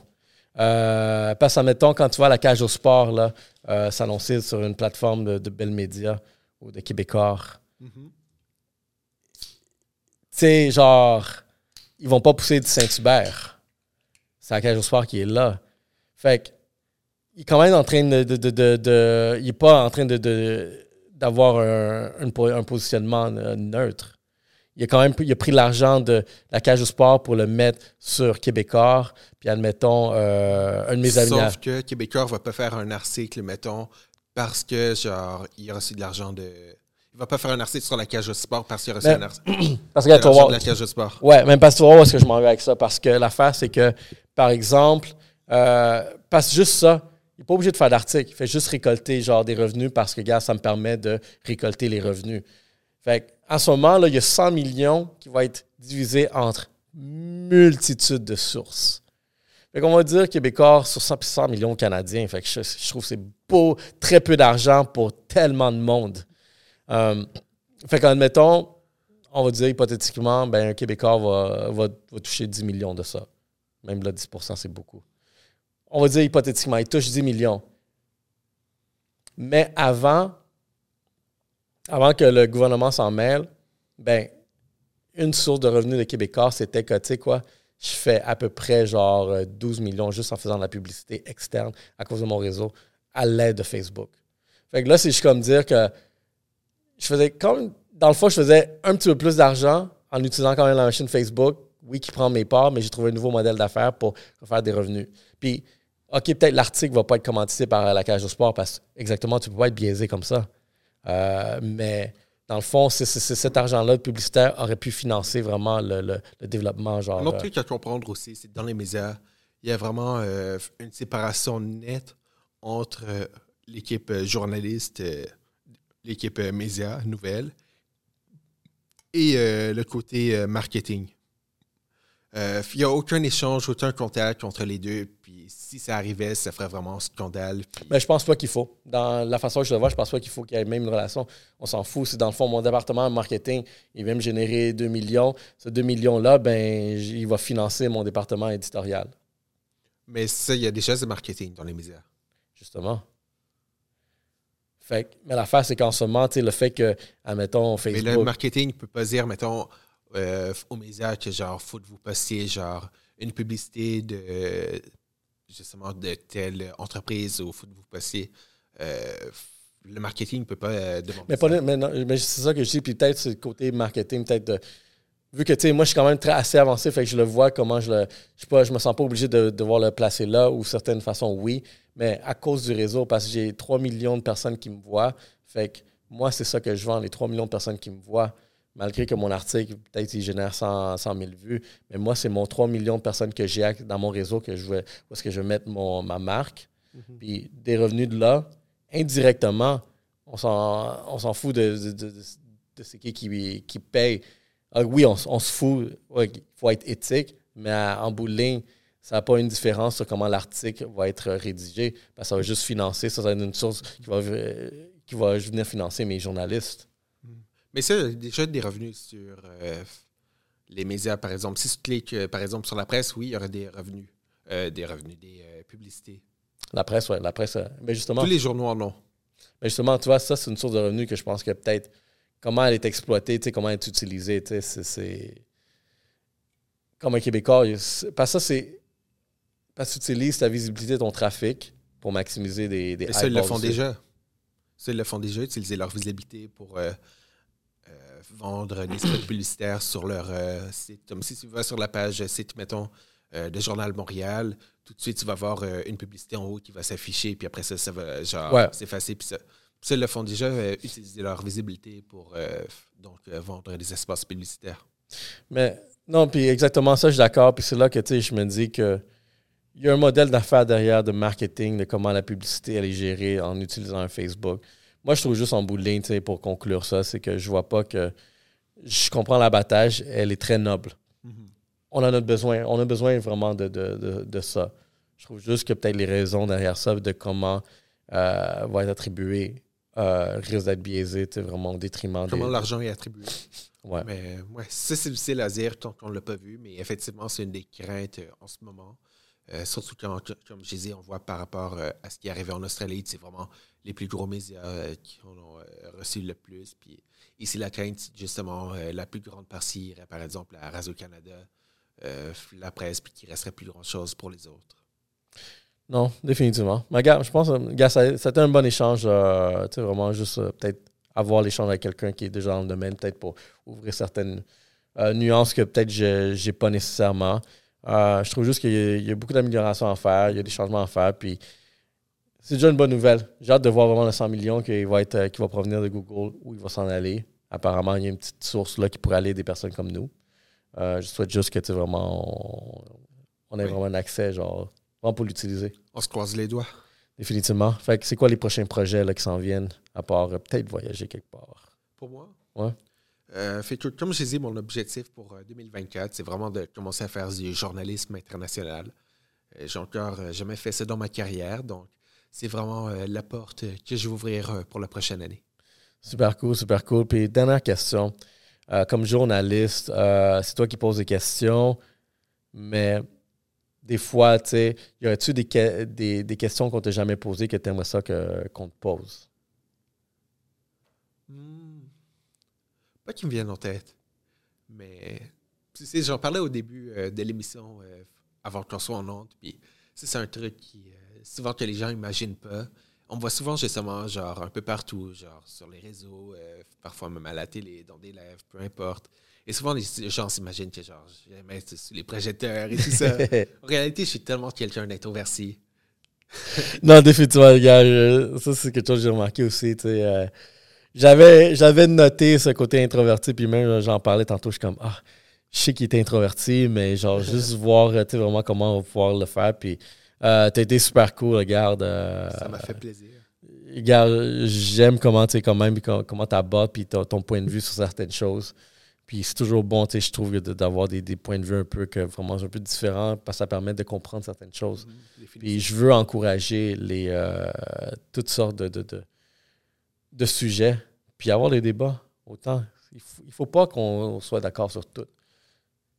Euh, parce que, mettons, quand tu vois la cage au sport là, euh, s'annoncer sur une plateforme de, de Bell Media ou de Québécois. Mhm. Tu sais, genre, ils vont pas pousser du Saint-Hubert. C'est la cage au sport qui est là. Fait que, il est quand même en train de. de, de, il est pas en train de, d'avoir un, un positionnement euh, neutre. Il a quand même il a pris l'argent de la cage au sport pour le mettre sur Québécois. Puis, admettons, euh, un de mes amis. Sauf que Québécois va pas faire un article, mettons, parce que, genre, il a reçu de l'argent de. Il va pas faire un article sur la cage de sport parce qu'il a reçu Mais- un article Parce que tu vas la cage de sport. Ouais, même parce que tu vas voir où est-ce que je m'en vais avec ça? Parce que l'affaire, c'est que, par exemple, euh, parce que juste ça, il n'est pas obligé de faire d'article. Il fait juste récolter genre des revenus parce que, gars, ça me permet de récolter les revenus. Fait en ce moment, là, il y a 100 millions qui vont être divisés entre multitude de sources. Fait va dire Québécois sur 100, 100 millions canadiens. Je, trouve que c'est beau, très peu d'argent pour tellement de monde. Euh, on va dire hypothétiquement, ben, un Québécois va toucher 10 millions de ça. Même là, 10% c'est beaucoup. On va dire hypothétiquement, il touche 10 millions. Mais avant, avant que le gouvernement s'en mêle, ben, une source de revenus de Québécois, c'était que, quoi, je fais à peu près genre euh, 12 millions juste en faisant de la publicité externe à cause de mon réseau à l'aide de Facebook. Fait que là, c'est juste comme dire que je faisais même, dans le fond, je faisais un petit peu plus d'argent en utilisant quand même la machine Facebook. Oui, qui prend mes parts, mais j'ai trouvé un nouveau modèle d'affaires pour faire des revenus. OK, peut-être l'article ne va pas être commandité par la cage au sport parce que, exactement, tu ne peux pas être biaisé comme ça. Euh, mais dans le fond, cet argent-là publicitaire aurait pu financer vraiment le, le- le développement. Genre, Un autre euh, truc à comprendre aussi, c'est que dans les médias, il y a vraiment euh, une séparation nette entre euh, l'équipe journaliste, l'équipe médias, nouvelles, et le côté marketing. Euh, Il n'y a aucun échange, aucun contact entre les deux. Puis si ça arrivait, ça ferait vraiment un scandale. Puis- Mais je pense pas qu'il faut. Dans la façon que je le vois, je pense pas qu'il faut qu'il y ait même une relation. On s'en fout. C'est dans le fond, mon département marketing, il vient me générer 2 millions. Ce 2 millions-là, ben, il va financer mon département éditorial, mais ça, il y a déjà du marketing dans les médias. justement. Fait mais l'affaire, c'est qu'en ce moment, le fait que, admettons, Mais Facebook. le marketing ne peut pas dire, mettons, euh, aux médias que genre, faut que vous postiez genre une publicité de justement de telle entreprise ou faut que vous postiez. euh, le marketing ne peut pas euh, demander. Mais, pas, mais, non, mais c'est ça que je dis. Puis peut-être c'est le côté marketing, peut-être de. Vu que, tu sais, moi, je suis quand même très assez avancé, fait que je le vois comment je le. Je sais pas, je me sens pas obligé de devoir le placer là, ou certaines façons, oui. Mais à cause du réseau, parce que j'ai 3 millions de personnes qui me voient, fait que moi, c'est ça que je vends, les 3 millions de personnes qui me voient. Malgré que mon article, peut-être, il génère 100, 100 000 vues. Mais moi, c'est mon 3 millions de personnes que j'ai dans mon réseau que je veux, où est-ce que je vais mettre mon, ma marque. Mhm. Puis des revenus de là, indirectement, on s'en, on s'en fout de, de, de, c'est qui qui, qui paye. Ah oui, on, on se fout, ouais, il faut être éthique, mais à- en bout de ligne, ça n'a pas une différence sur comment l'article va être rédigé. Parce que ça va juste financer, ça va être une source qui va, euh, qui va venir financer mes journalistes. Mais ça, déjà des revenus sur euh, les médias, par exemple. Si tu cliques, euh, par exemple, sur la presse, oui, il y aurait des revenus. Euh, des revenus, des euh, publicités. La presse, ouais, la presse. euh, Mais justement, Tous les journaux en ont. Mais justement, tu vois, ça, c'est une source de revenus que je pense que peut-être comment elle est exploitée, tu sais, comment elle est utilisée, tu sais, c'est-. Comme un Québécois, parce que ça, c'est. Parce que tu utilises ta visibilité, ton trafic pour maximiser des. des Mais ça, ils le font déjà. Ça, ils le font déjà, utiliser leur visibilité pour euh, euh, vendre des spots publicitaires sur leur euh, site. Comme si tu vas sur la page site, mettons, euh, de Journal Montréal, tout de suite, tu vas voir euh, une publicité en haut qui va s'afficher, puis après ça, ça va genre Ouais. s'effacer. Puis ça, ça, ils le font déjà, euh, utiliser leur visibilité pour euh, donc euh, vendre des espaces publicitaires. Mais non, puis exactement ça, je suis d'accord. Puis c'est là que je me dis que il y a un modèle d'affaires derrière de marketing, de comment la publicité elle est gérée en utilisant un Facebook. Moi, je trouve juste en bout de ligne, pour conclure ça, c'est que je vois pas que je comprends l'abattage, elle est très noble. On en a besoin. On a besoin vraiment de, de, de, de ça. Je trouve juste que peut-être les raisons derrière ça, de comment euh, va être attribué, euh, risque d'être biaisé, vraiment au détriment Comment des. l'argent est attribué. Ouais. Mais ouais, ça, c'est difficile à dire tant qu'on ne l'a pas vu, mais effectivement, c'est une des craintes euh, en ce moment. Euh, surtout quand, comme je disais, on voit par rapport euh, à ce qui est arrivé en Australie, c'est vraiment les plus gros médias euh, qui en ont reçu le plus. Puis ici, la crainte, justement, la plus grande partie irait par exemple à Radio-Canada, la presse, puis qu'il ne resterait plus grand-chose pour les autres. Non, définitivement. Mais gars, je pense que ça, un bon échange. tu vraiment, juste peut-être avoir l'échange avec quelqu'un qui est déjà dans le domaine, peut-être pour ouvrir certaines nuances que peut-être je n'ai pas nécessairement. Euh, je trouve juste qu'il y, a beaucoup d'améliorations à faire, il y a des changements à faire, puis c'est déjà une bonne nouvelle. J'ai hâte de voir vraiment le 100 millions qui va, être, qui va provenir de Google, où il va s'en aller. Apparemment, il y a une petite source là qui pourrait aller des personnes comme nous. Euh, je souhaite juste que tu vraiment on, ait vraiment un accès, genre, vraiment pour l'utiliser. On se croise les doigts. Définitivement. Fait que c'est quoi les prochains projets là, qui s'en viennent, à part euh, peut-être voyager quelque part? Pour moi? Ouais. Euh, fait comme je dit, mon objectif pour 2024, euh, c'est vraiment de commencer à faire du journalisme international. Euh, j'ai encore jamais fait ça dans ma carrière, donc c'est vraiment la porte que je vais ouvrir pour la prochaine année. Super cool, super cool. Puis dernière question. comme journaliste, c'est toi qui poses des questions, mais des fois, tu sais, y aurait-tu des, des, questions qu'on t'a jamais posées que tu aimerais ça qu'on te pose? Hmm. Pas qui me viennent en tête. Mais j'en parlais au début euh, de l'émission euh, avant qu'on soit en honte. Puis c'est un truc qui euh, souvent que les gens n'imaginent pas. On me voit souvent justement genre un peu partout, genre sur les réseaux, parfois même à la télé, dans des lèvres, peu importe. Et souvent les gens s'imaginent que genre j'aime sur les projecteurs et tout ça. en réalité, je suis tellement quelqu'un d'introverti. non, définitivement, gars. Ça, c'est quelque chose que j'ai remarqué aussi. Tu sais, j'avais, j'avais noté ce côté introverti, puis même j'en parlais tantôt, je suis comme, ah, je sais qu'il est introverti, mais genre, juste voir vraiment comment on va pouvoir le faire. Puis, euh, t'as été super cool, regarde. Euh, ça m'a fait plaisir. Regarde, j'aime comment tu quand même, comment tu abordes, puis ton point de vue sur certaines choses. Puis c'est toujours bon, je trouve, d'avoir des, des, points de vue un peu, que, vraiment un peu différents, parce que ça permet de comprendre certaines choses. Mm-hmm. puis je veux encourager les, euh, toutes sortes de, de de sujets, puis avoir des débats autant. Il ne faut, pas qu'on soit d'accord sur tout.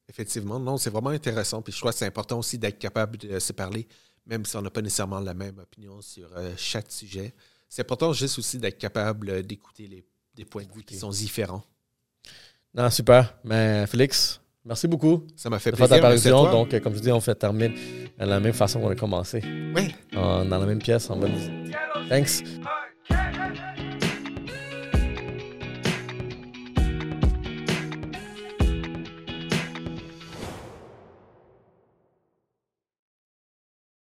Effectivement, non, c'est vraiment intéressant. Puis je crois que c'est important aussi d'être capable de se parler, même si on n'a pas nécessairement la même opinion sur euh, chaque sujet. C'est important juste aussi d'être capable d'écouter les, des points de vue qui sont différents. Non, super. Mais Félix, merci beaucoup. Ça m'a fait plaisir. ta Donc, euh, comme je dis, on fait terminer de la même façon qu'on a commencé. Oui. dans la même pièce, en bonne. Thanks.